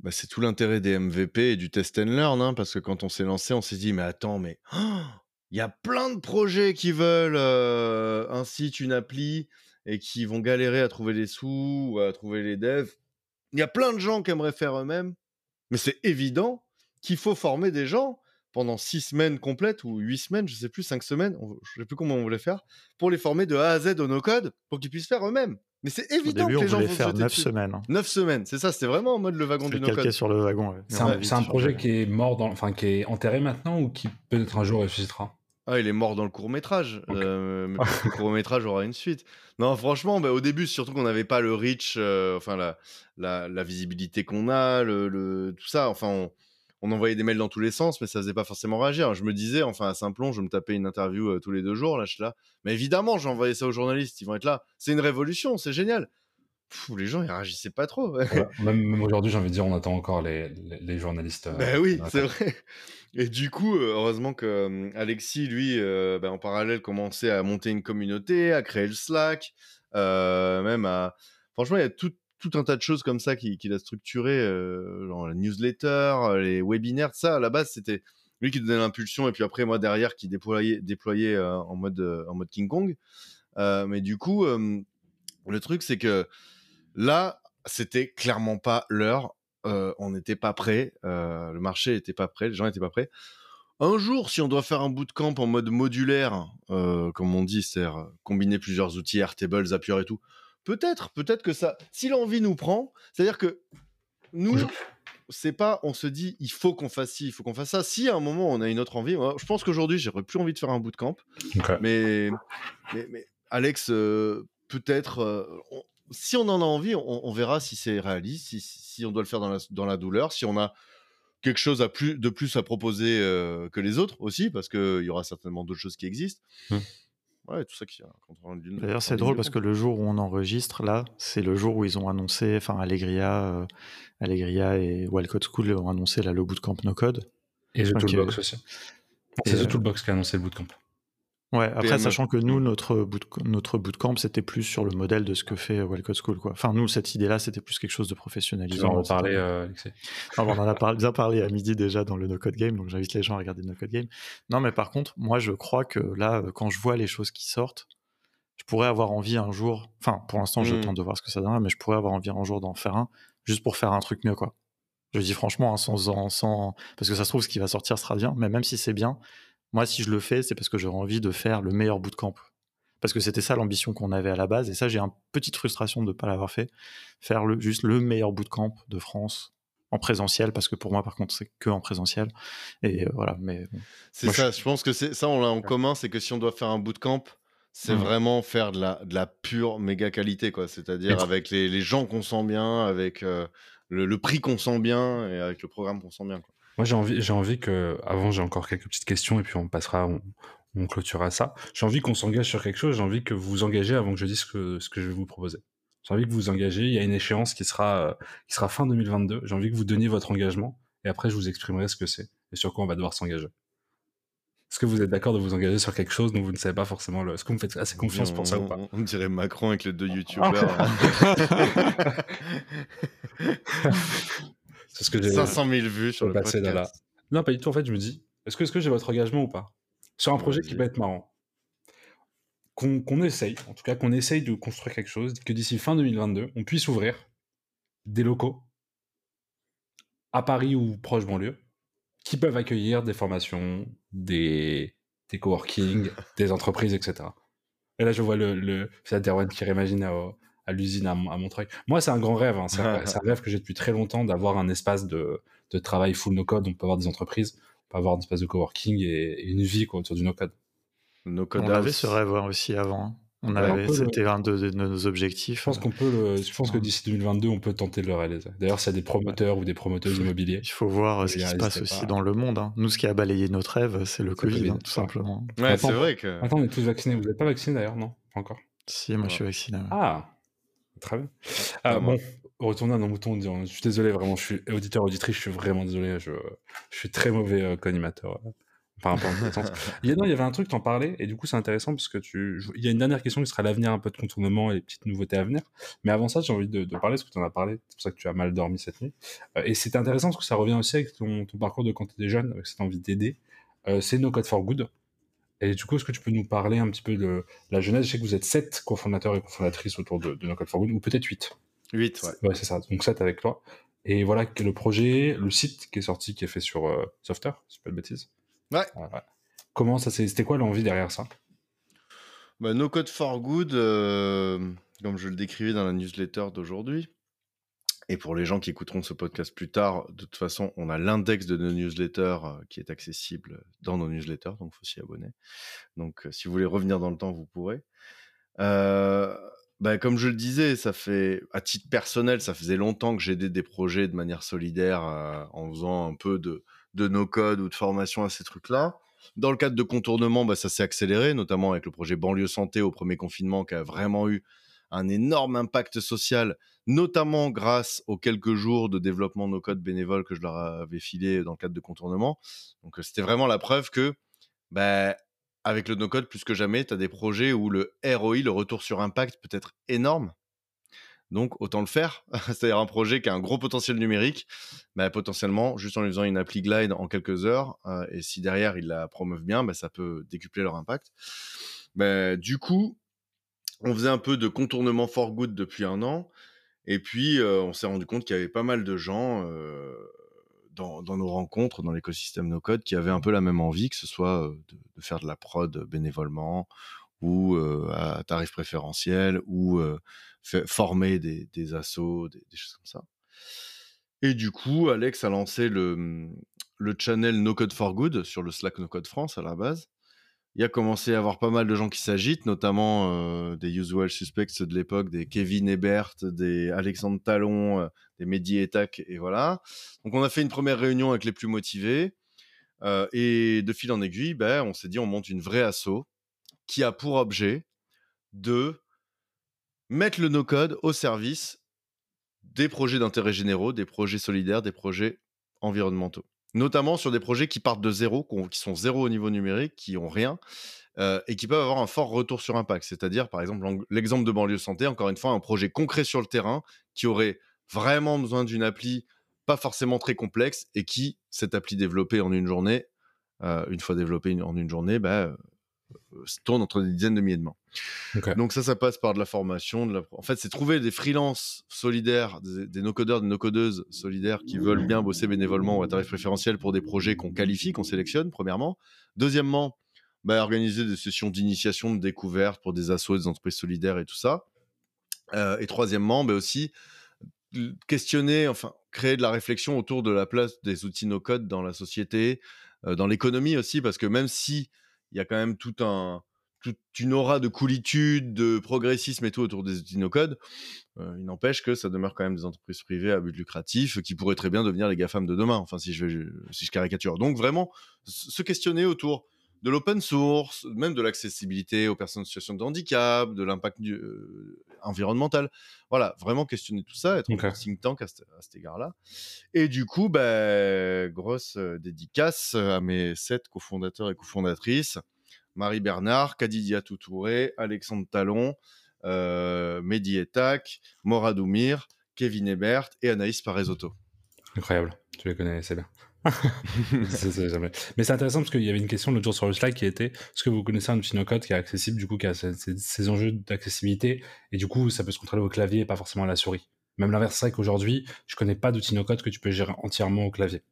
C: Bah, c'est tout l'intérêt des MVP et du test and learn, hein, parce que quand on s'est lancé, on s'est dit, mais attends, mais oh, il y a plein de projets qui veulent euh, un site, une appli, et qui vont galérer à trouver les sous, ou à trouver les devs. Il y a plein de gens qui aimeraient faire eux-mêmes, mais c'est évident qu'il faut former des gens pendant six semaines complètes, ou huit semaines, je sais plus, cinq semaines, on- je sais plus comment on voulait faire, pour les former de A à Z au no-code, pour qu'ils puissent faire eux-mêmes. Mais c'est
A: Au
C: évident
A: début,
C: que les gens vont
A: faire
C: sauter
A: 9
C: dessus.
A: semaines. hein.
C: 9 semaines, c'est ça, c'était vraiment en mode le wagon du no-code.
A: calqué sur le wagon. ouais.
B: C'est un, projet qui est mort, dans, enfin qui est enterré maintenant ou qui peut-être un jour ressuscitera.
C: Ah, il est mort dans le court métrage. Mais que le court métrage aura une suite. Non, franchement, bah, au début, surtout qu'on n'avait pas le reach, euh, enfin la, la, la visibilité qu'on a, le, le- tout ça. Enfin, on, on envoyait des mails dans tous les sens, mais ça faisait pas forcément réagir. Je me disais, enfin à Simplon, je me tapais une interview euh, tous les deux jours. Là, je suis là. Mais évidemment, j'ai envoyé ça aux journalistes. Ils vont être là. C'est une révolution, c'est génial. Pff, les gens, ils réagissaient pas trop. ouais.
B: Voilà. même même aujourd'hui, j'ai envie de dire, on attend encore les, les, les journalistes. euh,
C: Ben oui, c'est vrai. Et du coup, euh, heureusement que euh, Alexis, lui, euh, ben, en parallèle, commençait à monter une communauté, à créer le Slack, euh, même à. Franchement, il y a tout, tout un tas de choses comme ça qu'il qu'il a structuré, genre la newsletter, les webinaires, ça, à la base, c'était lui qui donnait l'impulsion, et puis après, moi, derrière, qui déployait, déployait en, mode, en mode King Kong. Mais du coup, euh, le truc, c'est que là, c'était clairement pas l'heure. Euh, on n'était pas prêt. euh, le marché n'était pas prêt. Les gens n'étaient pas prêts. Un jour, si on doit faire un bootcamp en mode modulaire, euh, comme on dit, c'est-à-dire combiner plusieurs outils, Airtable, Zapier et tout, peut-être, peut-être que ça, si l'envie nous prend, c'est-à-dire que nous, c'est pas, on se dit, il faut qu'on fasse ci, il faut qu'on fasse ça. Si à un moment on a une autre envie, moi, je pense qu'aujourd'hui, j'aurais plus envie de faire un bootcamp.
B: Ok.
C: Mais, mais, mais Alex, euh, peut-être, euh, on- si on en a envie, on, on verra si c'est réaliste, si, si on doit le faire dans la, dans la douleur, si on a quelque chose à plus, de plus à proposer euh, que les autres aussi, parce qu'il y aura certainement d'autres choses qui existent.
B: Hmm.
C: Ouais, tout ça qui
A: D'ailleurs, c'est drôle parce que le jour où on enregistre, là, c'est le jour où ils ont annoncé, enfin, Allegria, euh, Allegria et Wildcode School ont annoncé là, le bootcamp no code.
B: Et The. Toolbox aussi. C'est
A: euh,
B: The Toolbox qui a annoncé le bootcamp.
A: Ouais, après,
C: PME.
A: sachant que nous, notre, boot, notre bootcamp, c'était plus sur le modèle de ce que fait Wildcode School, quoi. Enfin, nous, cette idée-là, c'était plus quelque chose de professionnalisant.
B: en euh, Alexis
A: on en a par- bien parlé à midi déjà dans le No Code Game, donc j'invite les gens à regarder le No Code Game. Non, mais par contre, moi, je crois que là, euh, quand je vois les choses qui sortent, je pourrais avoir envie un jour, enfin pour l'instant je
C: Mm.
A: tente de voir ce que ça donne, mais je pourrais avoir envie un jour d'en faire un, juste pour faire un truc mieux quoi. Je dis franchement, hein, sans, sans, parce que ça se trouve ce qui va sortir sera bien, mais même si c'est bien, moi si je le fais, c'est parce que j'aurais envie de faire le meilleur bootcamp. Parce que c'était ça l'ambition qu'on avait à la base, et ça j'ai une petite frustration de ne pas l'avoir fait, faire le, juste le meilleur bootcamp de France en présentiel, parce que pour moi par contre c'est que en présentiel, et euh, voilà, mais bon.
C: C'est
A: je-
C: ça, je... pense que c'est ça, on l'a en commun, c'est que si on doit faire un bootcamp, c'est
A: Mm.
C: vraiment faire de la, de la pure méga qualité, quoi. C'est-à-dire avec les, les gens qu'on sent bien, avec euh, le, le prix qu'on sent bien et avec le programme qu'on sent bien.
B: Moi, j'ai envie, j'ai envie que. Avant, j'ai encore quelques petites questions et puis on passera, on, on clôturera ça. J'ai envie qu'on s'engage sur quelque chose. J'ai envie que vous vous engagez avant que je dise ce que, ce que je vais vous proposer. J'ai envie que vous vous engagez. Il y a une échéance qui sera, euh, qui sera fin 2022. J'ai envie que vous donniez votre engagement et après, je vous exprimerai ce que c'est et sur quoi on va devoir s'engager. Est-ce que vous êtes d'accord de vous engager sur quelque chose dont vous ne savez pas forcément le. Est-ce que vous me faites assez confiance
C: on,
B: pour ça ou pas?
C: On, on dirait Macron avec les deux youtubeurs.
B: C'est ce que j'ai.
C: 500 000 vues sur le podcast.
B: là. Non, pas du tout. En fait, je me dis, est-ce que, j'ai votre engagement ou pas Sur un projet qui peut être marrant? Qu'on qu'on essaye, en tout cas, qu'on essaye de construire quelque chose, que d'ici fin 2022, on puisse ouvrir des locaux à Paris ou proche banlieue qui peuvent accueillir des formations, des, des coworking, des entreprises, etc. Et là, je vois le, le c'est Derwan qui réimagine à, à l'usine à, Mon- à Montreuil. Moi, c'est un grand rêve. hein. C'est un, rêve que j'ai depuis très longtemps d'avoir un espace de, de travail full no-code. On peut avoir des entreprises, on peut avoir un espace de coworking et, et une vie quoi, autour du no-code.
C: No
A: On avait ce rêve ouais, aussi avant. hein. On
B: Ouais,
A: avait, c'était un de, de nos objectifs.
B: Je pense qu'on peut, le- je pense que d'ici 2022, on peut tenter de le réaliser. D'ailleurs, s'il y a des promoteurs ou des promoteuses immobiliers,
A: Il faut voir euh, ce qui se passe aussi
B: pas.
A: dans le monde. hein. Nous, ce qui a balayé notre rêve, c'est le Covid,
B: Covid,
A: hein, tout simplement.
C: Ouais,
B: Attends.
C: c'est vrai que.
B: Attends, on est tous vaccinés. Vous n'êtes pas vaccinés d'ailleurs, non? Pas encore?
A: Si, moi, je suis vacciné.
B: Ah, très bien. Ah,
C: moi.
B: bon, retournons à nos moutons. Je suis désolé, vraiment. Je suis auditeur, auditrice. Je suis vraiment désolé. Je, je suis très mauvais euh, co-animateur. euh, par rapport à il, y a, non, il y avait un truc, t'en parlais, et du coup, c'est intéressant parce que tu. je- Il y a une dernière question qui sera l'avenir un peu de contournement et les petites nouveautés à venir. Mais avant ça, j'ai envie de, de parler parce que tu en as parlé. C'est pour ça que tu as mal dormi cette nuit. Euh, et c'est intéressant parce que ça revient aussi avec ton, ton parcours de quand tu étais jeune, avec cette envie d'aider. Euh, c'est No Code for Good. Et du coup, est-ce que tu peux nous parler un petit peu de la jeunesse? Je sais que vous êtes sept cofondateurs et cofondatrices autour de, de No Code for Good, ou peut-être huit.
C: 8, ouais.
B: Ouais, c'est ça. Donc 7 avec toi. Et voilà le projet, le site qui est sorti, qui est fait sur euh, Softer, si je pas de bêtises.
C: Ouais.
B: Comment ça s'est... C'était quoi l'envie derrière ça?
C: Bah, no Code for Good, euh, comme je le décrivais dans la newsletter d'aujourd'hui, et pour les gens qui écouteront ce podcast plus tard, de toute façon, on a l'index de nos newsletters euh, qui est accessible dans nos newsletters, donc il faut s'y abonner. Donc, euh, si vous voulez revenir dans le temps, vous pourrez. Euh, bah, comme je le disais, ça fait, à titre personnel, ça faisait longtemps que j'aidais des projets de manière solidaire en faisant un peu de, de no-code ou de formation à ces trucs-là. Dans le cadre de contournement, bah, ça s'est accéléré, notamment avec le projet Banlieue Santé au premier confinement qui a vraiment eu un énorme impact social, notamment grâce aux quelques jours de développement no-code bénévole que je leur avais filé dans le cadre de contournement. Donc euh, c'était vraiment la preuve que bah, avec le no-code, plus que jamais, tu as des projets où le ROI, le retour sur impact, peut être énorme. Donc, autant le faire. C'est-à-dire un projet qui a un gros potentiel numérique, bah, potentiellement, juste en lui faisant une appli Glide en quelques heures, euh, et si derrière ils la promeuvent bien, bah, ça peut décupler leur impact. Bah, du coup, on faisait un peu de contournement for good depuis un an, et puis on s'est rendu compte qu'il y avait pas mal de gens dans, nos rencontres, dans l'écosystème no code, qui avaient un peu la même envie, que ce soit de, faire de la prod bénévolement, ou à tarif préférentiel, ou former des, des assos, des, choses comme ça. Et du coup, Alex a lancé le, le channel No Code for Good sur le Slack No Code France à la base. Il y a commencé à avoir pas mal de gens qui s'agitent, notamment euh, des usual suspects de l'époque, des Kevin Ebert, des Alexandre Talon, euh, des Mehdi Etak, et voilà. Donc on a fait une première réunion avec les plus motivés. euh, et de fil en aiguille, ben, on s'est dit on monte une vraie asso qui a pour objet de mettre le no-code au service des projets d'intérêt généraux, des projets solidaires, des projets environnementaux. Notamment sur des projets qui partent de zéro, qui sont zéro au niveau numérique, qui ont rien, euh, et qui peuvent avoir un fort retour sur impact. C'est-à-dire, par exemple, l'exemple de banlieue santé, encore une fois, un projet concret sur le terrain qui aurait vraiment besoin d'une appli pas forcément très complexe et qui, cette appli développée en une journée, euh, une fois développée en une journée, bah, tourne entre des dizaines de milliers de mains. Donc ça, ça passe par de la formation. De la... En fait, c'est trouver des freelances solidaires, des, no-codeurs, des no-codeuses solidaires qui veulent bien bosser bénévolement ou à tarif préférentiel pour des projets qu'on qualifie, qu'on sélectionne, premièrement. Deuxièmement, bah, organiser des sessions d'initiation, de découverte pour des assos, des entreprises solidaires et tout ça. Euh, et troisièmement, bah aussi questionner, enfin, créer de la réflexion autour de la place des outils no-code dans la société, euh, dans l'économie aussi, parce que même si il y a quand même tout un, toute une aura de coolitude, de progressisme et tout autour des outils no-code, euh, il n'empêche que ça demeure quand même des entreprises privées à but lucratif qui pourraient très bien devenir les GAFAM de demain, enfin si je, si je caricature. Donc vraiment, se questionner autour de l'open source, même de l'accessibilité aux personnes en situation de handicap, de l'impact euh, environnemental. Voilà, vraiment questionner tout ça, être un think tank à, cet égard-là. Et du coup, bah, grosse euh, dédicace à mes sept cofondateurs et cofondatrices. Marie Bernard, Kadidia Toutouré, Alexandre Talon, euh, Mehdi Etak, Morad Oumir, Kevin Ebert et Anaïs Parezotto.
B: Incroyable, tu les connais, c'est bien. Mais c'est intéressant parce qu'il y avait une question l'autre jour sur le slide qui était est-ce que vous connaissez un outil no-code qui est accessible, du coup, qui a ces, enjeux d'accessibilité et du coup, ça peut se contrôler au clavier et pas forcément à la souris? Même l'inverse, c'est vrai qu'aujourd'hui, je connais pas d'outil no-code que tu peux gérer entièrement au clavier.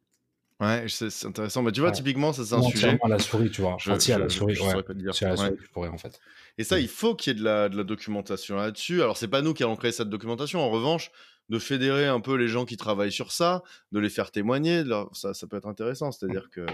C: Ouais, c'est intéressant. Mais tu vois, typiquement, ça, c'est un sujet.
B: à la souris, tu vois. Je, à la souris, je, ouais. dire. à la souris, tu pourrais, en fait.
C: Et ça, il faut qu'il y ait de la, de la documentation là-dessus. Alors, c'est pas nous qui allons créer cette documentation. En revanche, de fédérer un peu les gens qui travaillent sur ça, de les faire témoigner, ça, ça peut être intéressant. C'est-à-dire que.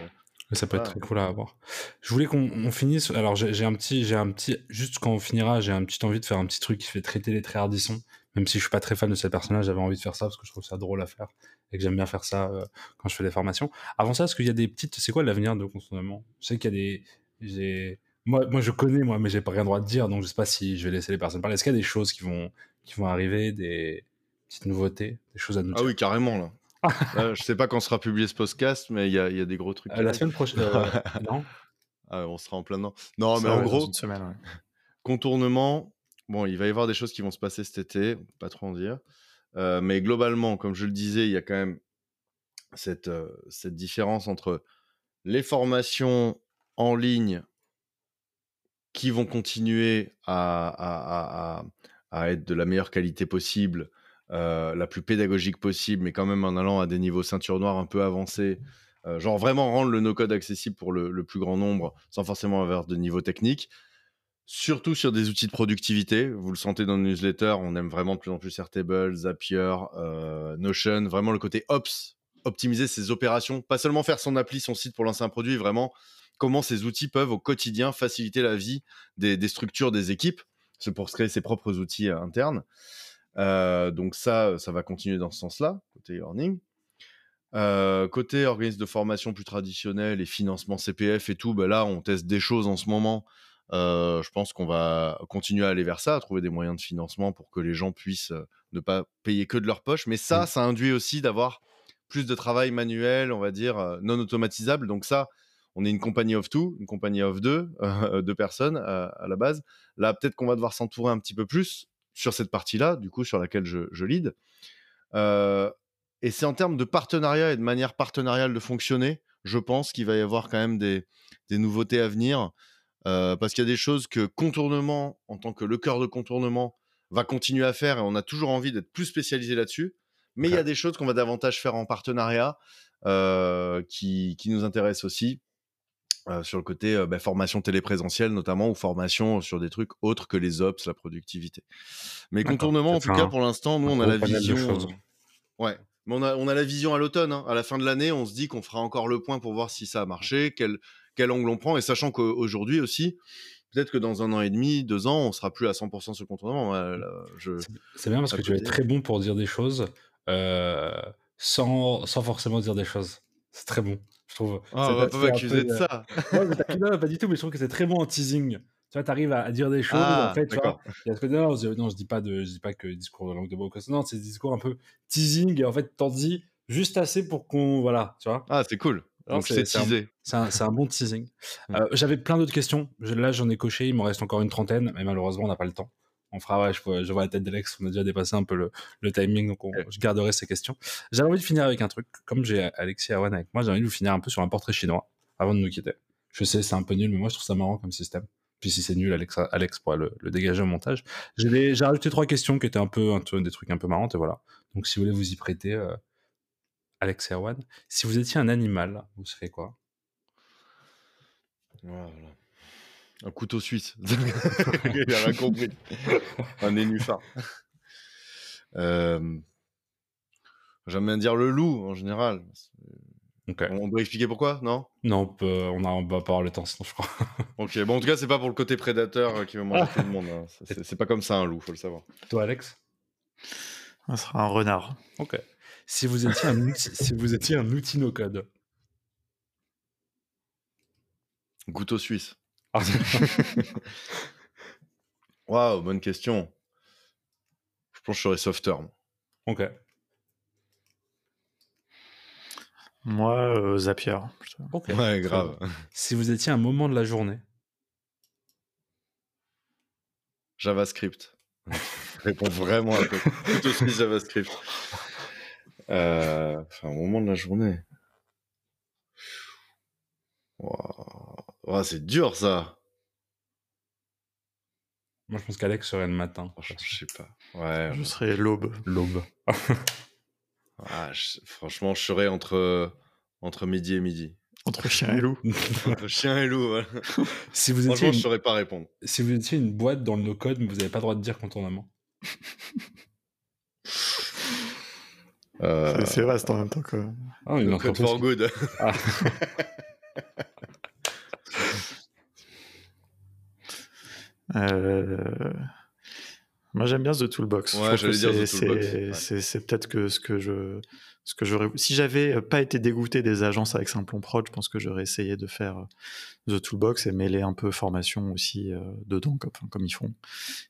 B: Ça peut être très cool à avoir. Je voulais qu'on finisse. Alors, j'ai un petit, j'ai un petit, juste quand on finira, j'ai un petit envie de faire un petit truc qui fait traiter les traits Ardisson. Même si je suis pas très fan de ce personnage, j'avais envie de faire ça parce que je trouve ça drôle à faire et que j'aime bien faire ça euh, quand je fais des formations. Avant ça, est-ce qu'il y a des petites, c'est quoi l'avenir de contournement Je sais qu'il y a des, j'ai, moi, moi, je connais moi, mais j'ai pas rien droit de dire, donc je sais pas si je vais laisser les personnes parler. Est-ce qu'il y a des choses qui vont, qui vont arriver, des petites nouveautés, des choses à nous
C: Ah oui, carrément, là. là je sais pas quand sera publié ce podcast, mais il y a, y a, des gros trucs.
B: Euh, la semaine prochaine, euh, non
C: ah, On sera en plein dedans. Non, mais en gros, contournement, bon, il va y avoir des choses qui vont se passer cet été, pas trop en dire. Euh, mais globalement, comme je le disais, il y a quand même cette, cette différence entre les formations en ligne qui vont continuer à, à, à, à, être de la meilleure qualité possible euh, la plus pédagogique possible, mais quand même en allant à des niveaux ceinture noire un peu avancés. Euh, genre vraiment rendre le no-code accessible pour le, plus grand nombre sans forcément avoir de niveau technique. Surtout sur des outils de productivité. Vous le sentez dans le newsletter, on aime vraiment de plus en plus Airtable, Zapier, euh, Notion, vraiment le côté ops, optimiser ses opérations, pas seulement faire son appli, son site pour lancer un produit, vraiment comment ces outils peuvent au quotidien faciliter la vie des, des structures, des équipes. C'est pour créer ses propres outils internes. Euh, donc ça, ça va continuer dans ce sens-là, côté e-learning. Euh, côté organisme de formation plus traditionnel et financement CPF et tout, ben là, on teste des choses en ce moment. Euh, je pense qu'on va continuer à aller vers ça, à trouver des moyens de financement pour que les gens puissent ne pas payer que de leur poche. Mais ça, mmh. ça induit aussi d'avoir plus de travail manuel, on va dire, non automatisable. Donc ça, on est une compagnie of two, une compagnie of deux, deux personnes à la base. Là, peut-être qu'on va devoir s'entourer un petit peu plus sur cette partie-là, du coup, sur laquelle je, je lead. Euh, et c'est en termes de partenariat et de manière partenariale de fonctionner, je pense qu'il va y avoir quand même des, des nouveautés à venir. Euh, parce qu'il y a des choses que contournement, en tant que le cœur de contournement, va continuer à faire et on a toujours envie d'être plus spécialisé là-dessus. Mais il y a des choses qu'on va davantage faire en partenariat euh, qui, qui, nous intéressent aussi. Euh, sur le côté euh, bah, formation téléprésentielle notamment ou formation sur des trucs autres que les ops, la productivité. Mais contournement, en tout cas, pour l'instant, nous, on a la vision. Euh, ouais. Mais on a, on a la vision à l'automne. Hein. À la fin de l'année, on se dit qu'on fera encore le point pour voir si ça a marché, quel, quel angle on prend. Et sachant qu'aujourd'hui aussi, peut-être que dans un an et demi, deux ans, on sera plus à 100% sur le contournement.
B: C'est bien parce que tu es très bon pour dire des choses sans, sans forcément dire des choses. C'est très bon je trouve.
C: Ah, on va pas m'accuser de ça.
B: non, pas du tout, mais je trouve que c'est très bon en teasing. Tu vois, tu arrives à, dire des choses, ah, en fait, tu vois. non, je, non, je dis pas de, je dis pas que discours de langue de bois, non, c'est des discours un peu teasing, et en fait, t'en dis juste assez pour qu'on, voilà, tu vois.
C: Ah, c'est cool. Donc c'est teasé.
B: C'est un, un, bon teasing. Mm. Euh, J'avais plein d'autres questions. Là, j'en ai coché, il m'en reste encore une trentaine, mais malheureusement, on n'a pas le temps. On fera, ouais, je, vois, je vois la tête d'Alex, on a déjà dépassé un peu le, le timing, donc je garderai ces questions. J'avais envie de finir avec un truc, comme j'ai Alexis Awan avec moi, j'ai envie de vous finir un peu sur un portrait chinois, avant de nous quitter. Je sais, c'est un peu nul, mais moi je trouve ça marrant comme système. Puis si c'est nul, Alex, Alex pourra le, le dégager au montage. J'ai j'ai rajouté trois questions qui étaient un peu, un peu- des trucs un peu marrantes, et voilà. Donc si vous voulez vous y prêter, euh, Alex et Erwan, si vous étiez un animal, vous serez quoi?
C: Voilà. Un couteau suisse. Il a rien compris. Un nénuphar. Euh, J'aime bien dire le loup en général. On doit expliquer pourquoi, non?
B: Non, on, peut- on a on va pas avoir le temps, sinon je crois.
C: Ok, bon en tout cas c'est pas pour le côté prédateur euh, qui veut manger tout le monde. hein. C'est- pas comme ça un loup, faut le savoir.
B: Toi, Alex?
A: Ça sera un renard.
B: Ok. Si vous étiez un outil, si vous étiez un outil no code.
C: Un couteau suisse. Waouh, bonne question. Je pense que je serais moi.
B: ok.
A: Moi, euh, Zapier. putain.
B: Ok.
C: Ouais, grave.
B: Si vous étiez un moment de la journée.
C: JavaScript. Réponds vraiment à peu. Couteau suisse JavaScript. Euh, enfin, au moment de la journée. Waouh. Ouah, c'est dur ça.
B: Moi, je pense qu'Alex serait le matin.
C: Franchement, je sais pas. Ouais.
A: Je serai l'aube.
B: L'aube.
C: Ah, je- franchement, je serais entre, entre midi et midi.
A: Entre chien et loup.
C: Entre chien et loup, voilà.
B: si, vous étiez
C: Franchement, je
B: une,
C: saurais pas répondre.
B: si vous étiez une boîte dans le no-code, mais vous n'avez pas le droit de dire contournement.
C: Euh,
A: C'est- C'est vaste en même temps que.
B: Ah, une
C: le code for good.
B: Ah.
A: Euh, Moi, j'aime bien The Toolbox. Je
C: Ouais,
A: que
C: dire The
A: c'est-
C: ouais.
A: Peut-être que ce que je. Ce que j'aurais. Si j'avais pas été dégoûté des agences avec Simplon Prod, je pense que j'aurais essayé de faire euh, The Toolbox et mêler un peu formation aussi euh, dedans, comme, ils font,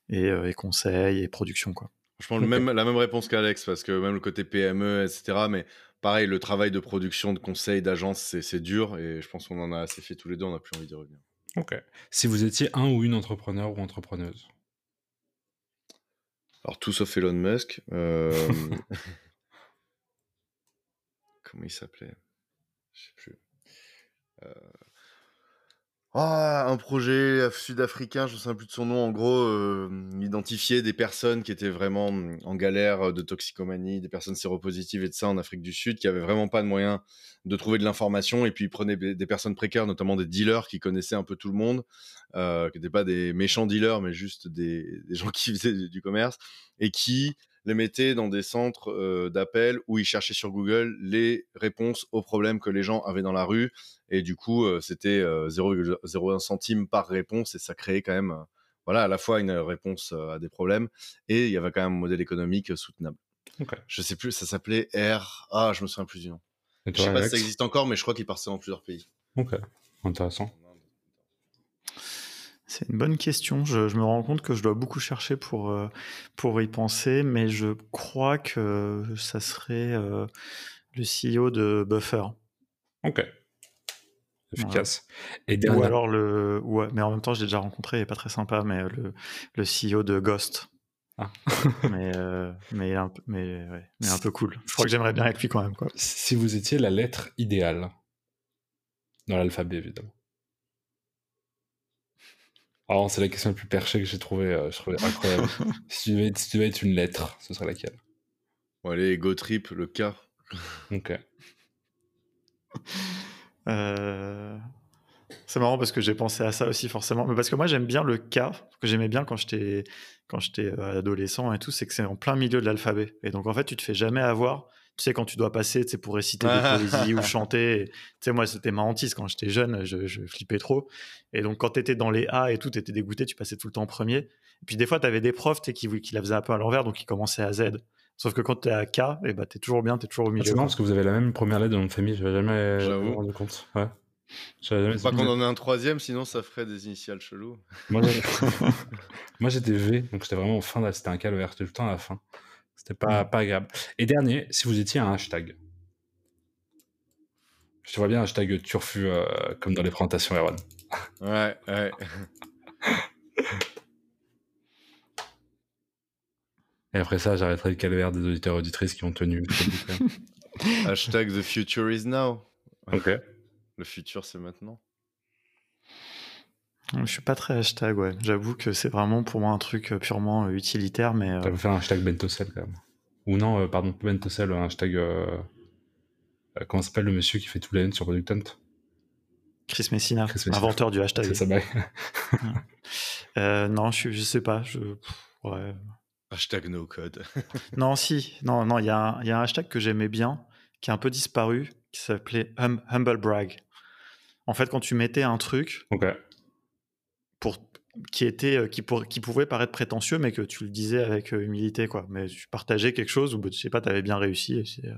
A: et, euh, et conseils et production, quoi.
B: Ok.
C: même, la même réponse qu'Alex, parce que même le côté PME, etc. Mais pareil, le travail de production, de conseil, d'agence, c'est dur. Et je pense qu'on en a assez fait tous les deux, on n'a plus envie d'y revenir.
B: Ok. Si vous étiez un ou une entrepreneur ou entrepreneuse.
C: Alors, tout sauf Elon Musk. euh, Comment il s'appelait? Je sais plus. Euh, Ah, un projet sud-africain, je ne sais plus de son nom. En gros, euh, identifier des personnes qui étaient vraiment en galère de toxicomanie, des personnes séropositives et de ça en Afrique du Sud, qui avaient vraiment pas de moyens de trouver de l'information. Et puis, ils prenaient des personnes précaires, notamment des dealers qui connaissaient un peu tout le monde, euh, qui n'étaient pas des méchants dealers, mais juste des, gens qui faisaient du commerce, et qui les mettaient dans des centres euh, d'appel où ils cherchaient sur Google les réponses aux problèmes que les gens avaient dans la rue. Et du coup, euh, c'était euh, 0,01 centime par réponse, et ça créait quand même, euh, voilà, à la fois une réponse euh, à des problèmes, et il y avait quand même un modèle économique euh, soutenable.
B: Ok.
C: Je sais plus, ça s'appelait R. Ah, je me souviens plus du nom.
B: Et
C: Je
B: toi,
C: sais pas si ça existe encore, mais je crois qu'il partait dans plusieurs pays.
B: Ok. Intéressant.
A: C'est une bonne question. Je, je me rends compte que je dois beaucoup chercher pour, euh, pour y penser, mais je crois que ça serait euh, le CEO de Buffer.
B: Ok. Efficace. Et
A: Ou alors le. Ouais, mais en même temps, je l'ai déjà rencontré, il est pas très sympa, mais le, le CEO de Ghost.
B: Ah.
A: mais, euh, mais, un, peu- mais, ouais, mais un peu cool. Je crois que j'aimerais bien être lui quand même. Quoi.
B: Si vous étiez la lettre idéale dans l'alphabet, évidemment. Alors, c'est la question la plus perchée que j'ai trouvée, euh, je trouvais incroyable. si, tu devais être, si tu devais être une lettre, ce serait laquelle?
C: Bon, allez, Go Trip, le K.
B: Ok.
A: Euh, C'est marrant parce que j'ai pensé à ça aussi forcément, mais parce que moi j'aime bien le K, ce que j'aimais bien quand j'étais quand j'étais euh, adolescent et tout, c'est que c'est en plein milieu de l'alphabet. Et donc en fait tu te fais jamais avoir. Tu sais quand tu dois passer, tu sais pour réciter des poésies ou chanter. Tu sais moi c'était ma hantise quand j'étais jeune, je, je flippais trop. Et donc quand t'étais dans les A et tout, t'étais dégoûté, tu passais tout le temps en premier. Et puis des fois t'avais des profs tu qui qui la faisaient un peu à l'envers, donc ils commençaient à Z. Sauf que quand t'es à K, et bah t'es toujours bien, t'es toujours au
B: Ah,
A: milieu.
B: c'est marrant
A: quoi.
B: parce que vous avez la même première lettre de nom de famille, je n'avais jamais
C: J'avoue.
B: rendu compte. Ouais. J'avais jamais-
C: Pas qu'on en ait un troisième, sinon ça ferait des initiales chelous.
B: Moi, j'avais- j'étais V, donc j'étais vraiment en fin, de- c'était un calvaire, c'était tout le temps à la fin. C'était pas, pas agréable. Et dernier, si vous étiez un hashtag. Je te vois bien hashtag turfu euh, comme dans les présentations Erwan.
C: Ouais, ouais.
B: Et après ça, j'arrêterai le calvaire des auditeurs et auditrices qui ont tenu.
C: Hashtag The future is now.
B: ok.
C: Le futur, c'est maintenant.
A: Je suis pas très hashtag, ouais. J'avoue que c'est vraiment pour moi un truc purement utilitaire, mais.
B: Tu faire un hashtag Bentocel quand même. Ou non, pardon, Bentocel, un hashtag. comment s'appelle le monsieur qui fait tout la sur Product Hunt
A: Chris Messina, inventeur du hashtag.
B: C'est ça,
A: euh, non, je, je sais pas. Je, ouais.
C: Hashtag no code.
A: non, si. Non, non, il y, a un hashtag que j'aimais bien, qui a un peu disparu, qui s'appelait hum, Humble Brag. En fait, quand tu mettais un truc pour, qui, était, euh, qui, pour, qui pouvait paraître prétentieux, mais que tu le disais avec euh, humilité, quoi. Mais tu partageais quelque chose bah, je sais pas, tu avais bien réussi. Et c'est,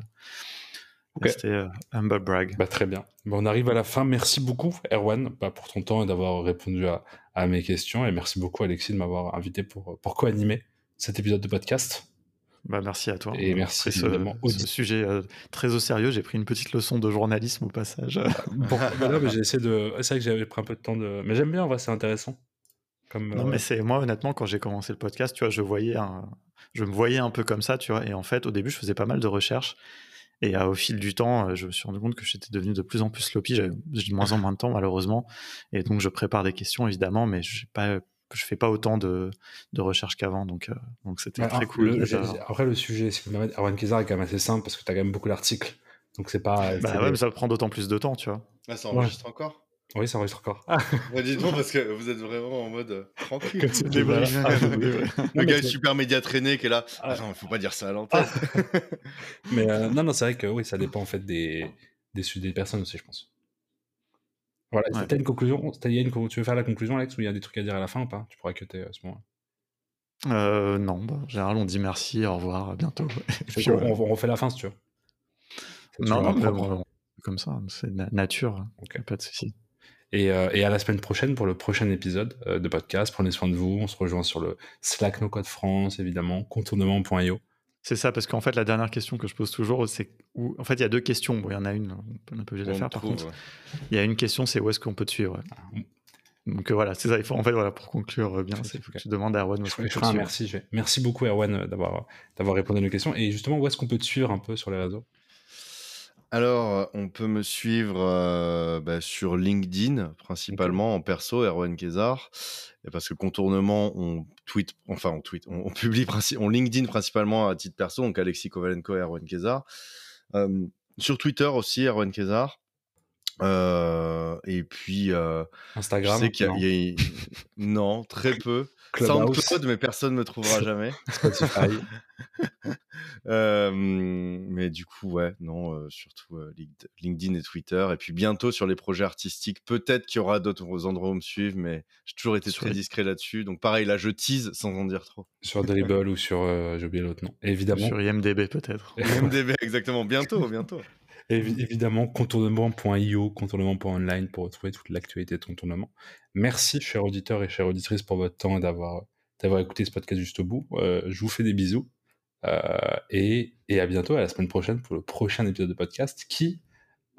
A: c'était euh, Humble Brag.
B: Bah, très bien. Bon, on arrive à la fin. Merci beaucoup, Erwan, bah, pour ton temps et d'avoir répondu à, à, mes questions. Et merci beaucoup, Alexis, de m'avoir invité pour, pour co-animer cet épisode de podcast.
A: Bah, merci à toi.
B: Et merci évidemment
A: ce, ce sujet euh, très au sérieux. J'ai pris une petite leçon de journalisme au passage.
B: bon, voilà, j'ai essayé de. C'est vrai que j'avais pris un peu de temps de. Mais j'aime bien, en vrai, c'est intéressant.
A: Comme, non, euh, mais c'est moi, honnêtement, quand j'ai commencé le podcast, tu vois, je voyais un... je me voyais un peu comme ça, tu vois. Et en fait, au début, je faisais pas mal de recherches. Et au fil du temps, je me suis rendu compte que j'étais devenu de plus en plus sloppy. J'ai de moins en moins de temps, malheureusement. Et donc, je prépare des questions, évidemment, mais je pas je fais pas autant de, de recherches qu'avant, donc donc c'était très cool.
B: après le sujet, si Arwan Kizar est quand même assez simple parce que tu as quand même beaucoup d'articles, donc c'est pas.
A: Bah ouais, mais ça prend d'autant plus de temps, tu vois.
C: Ah, ça enregistre encore?
B: Oui, ça enregistre encore.
C: Ah. Bah, dites-moi, parce que vous êtes vraiment en mode euh, tranquille. le gars est super média traîné qui est là. Ah. ne faut pas dire ça à l'antenne.
B: mais euh, non, non, c'est vrai que oui, ça dépend en fait des, des, des personnes aussi, je pense. Voilà, ouais. une conclusion? Tu veux faire la conclusion, Alex, ou il y a des trucs à dire à la fin ou pas? Tu pourrais cuter à ce moment
A: euh, non, bah, en général, on dit merci, au revoir, à bientôt.
B: Puis, on, refait la fin si tu veux.
A: Non, non, mais comme ça, c'est nature, pas de souci.
B: Euh, et, à la semaine prochaine pour le prochain épisode euh, de podcast. Prenez soin de vous. On se rejoint sur le Slack No Code France, évidemment, contournement.io.
A: C'est ça, parce qu'en fait, la dernière question que je pose toujours, c'est où. En fait, il y a deux questions. il y en a une, on peut obligé de la faire. Par contre, il y a une question, c'est où est-ce qu'on peut te suivre? Ah, Donc euh, voilà, c'est ça. Il faut, en fait, voilà, pour conclure bien, il faut que tu demandes à Erwan où est-ce qu'on
B: peut Merci, merci beaucoup, Erwan, d'avoir, d'avoir répondu à nos questions. Et justement, où est-ce qu'on peut te suivre un peu sur les réseaux?
C: Alors, on peut me suivre bah, sur LinkedIn, principalement en perso, Erwan Kézar. Parce que Contournement, on tweet, enfin, on tweet, on, publie, on LinkedIn principalement à titre perso, donc Alexis Kovalenko et Erwan Kézar. sur Twitter aussi, Erwan Kézar. et puis,
B: Instagram,
C: y a, non, très peu. SoundCloud, mais personne ne me trouvera jamais. Spotify. mais du coup, ouais, non, surtout LinkedIn et Twitter. Et puis bientôt sur les projets artistiques, peut-être qu'il y aura d'autres endroits où me suivre, mais j'ai toujours été très discret là-dessus. Donc pareil, là, je tease sans en dire trop.
B: Sur Dribble ou sur, j'ai oublié l'autre nom. Évidemment.
A: Sur IMDB peut-être.
C: IMDB, exactement. Bientôt, bientôt.
B: Évidemment, contournement.io, contournement.online pour retrouver toute l'actualité de contournement. Merci, chers auditeurs et chères auditrices, pour votre temps et d'avoir, d'avoir écouté ce podcast juste au bout. Euh, je vous fais des bisous. Euh, et, et, à bientôt, à la semaine prochaine pour le prochain épisode de podcast qui,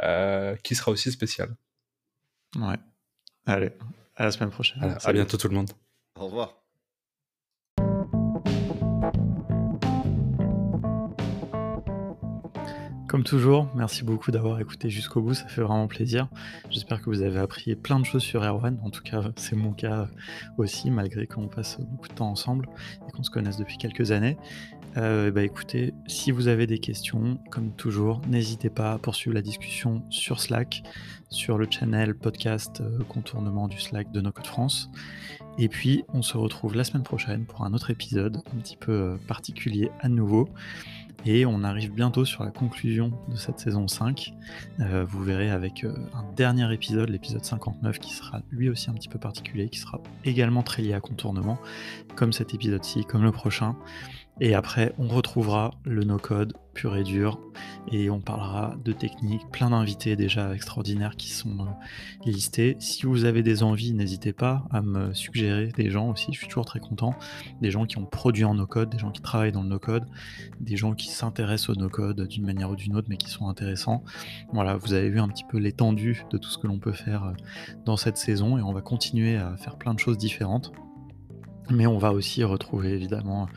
B: euh, qui sera aussi spécial.
A: Ouais. Allez, à la semaine prochaine.
B: à bientôt tout le monde.
C: Au revoir.
A: Comme toujours, merci beaucoup d'avoir écouté jusqu'au bout, ça fait vraiment plaisir. J'espère que vous avez appris plein de choses sur Erwan, en tout cas c'est mon cas aussi, malgré qu'on passe beaucoup de temps ensemble et qu'on se connaisse depuis quelques années. Euh, bah écoutez, si vous avez des questions, comme toujours, n'hésitez pas à poursuivre la discussion sur Slack, sur le channel podcast euh, contournement du Slack de No Code France. Et puis on se retrouve la semaine prochaine pour un autre épisode un petit peu euh, particulier à nouveau. Et on arrive bientôt sur la conclusion de cette saison 5. Euh, vous verrez avec euh, un dernier épisode, l'épisode 59, qui sera lui aussi un petit peu particulier, qui sera également très lié à contournement, comme cet épisode-ci, comme le prochain. Et après, on retrouvera le no-code pur et dur et on parlera de techniques, plein d'invités déjà extraordinaires qui sont euh, listés. Si vous avez des envies, n'hésitez pas à me suggérer des gens aussi, je suis toujours très content. Des gens qui ont produit en no-code, des gens qui travaillent dans le no-code, des gens qui s'intéressent au no-code d'une manière ou d'une autre mais qui sont intéressants. Voilà, vous avez vu un petit peu l'étendue de tout ce que l'on peut faire euh, dans cette saison et on va continuer à faire plein de choses différentes. Mais on va aussi retrouver évidemment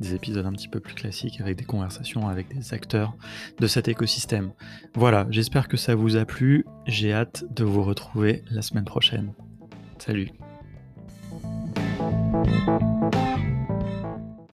A: des épisodes un petit peu plus classiques avec des conversations avec des acteurs de cet écosystème. Voilà, j'espère que ça vous a plu. J'ai hâte de vous retrouver la semaine prochaine. Salut.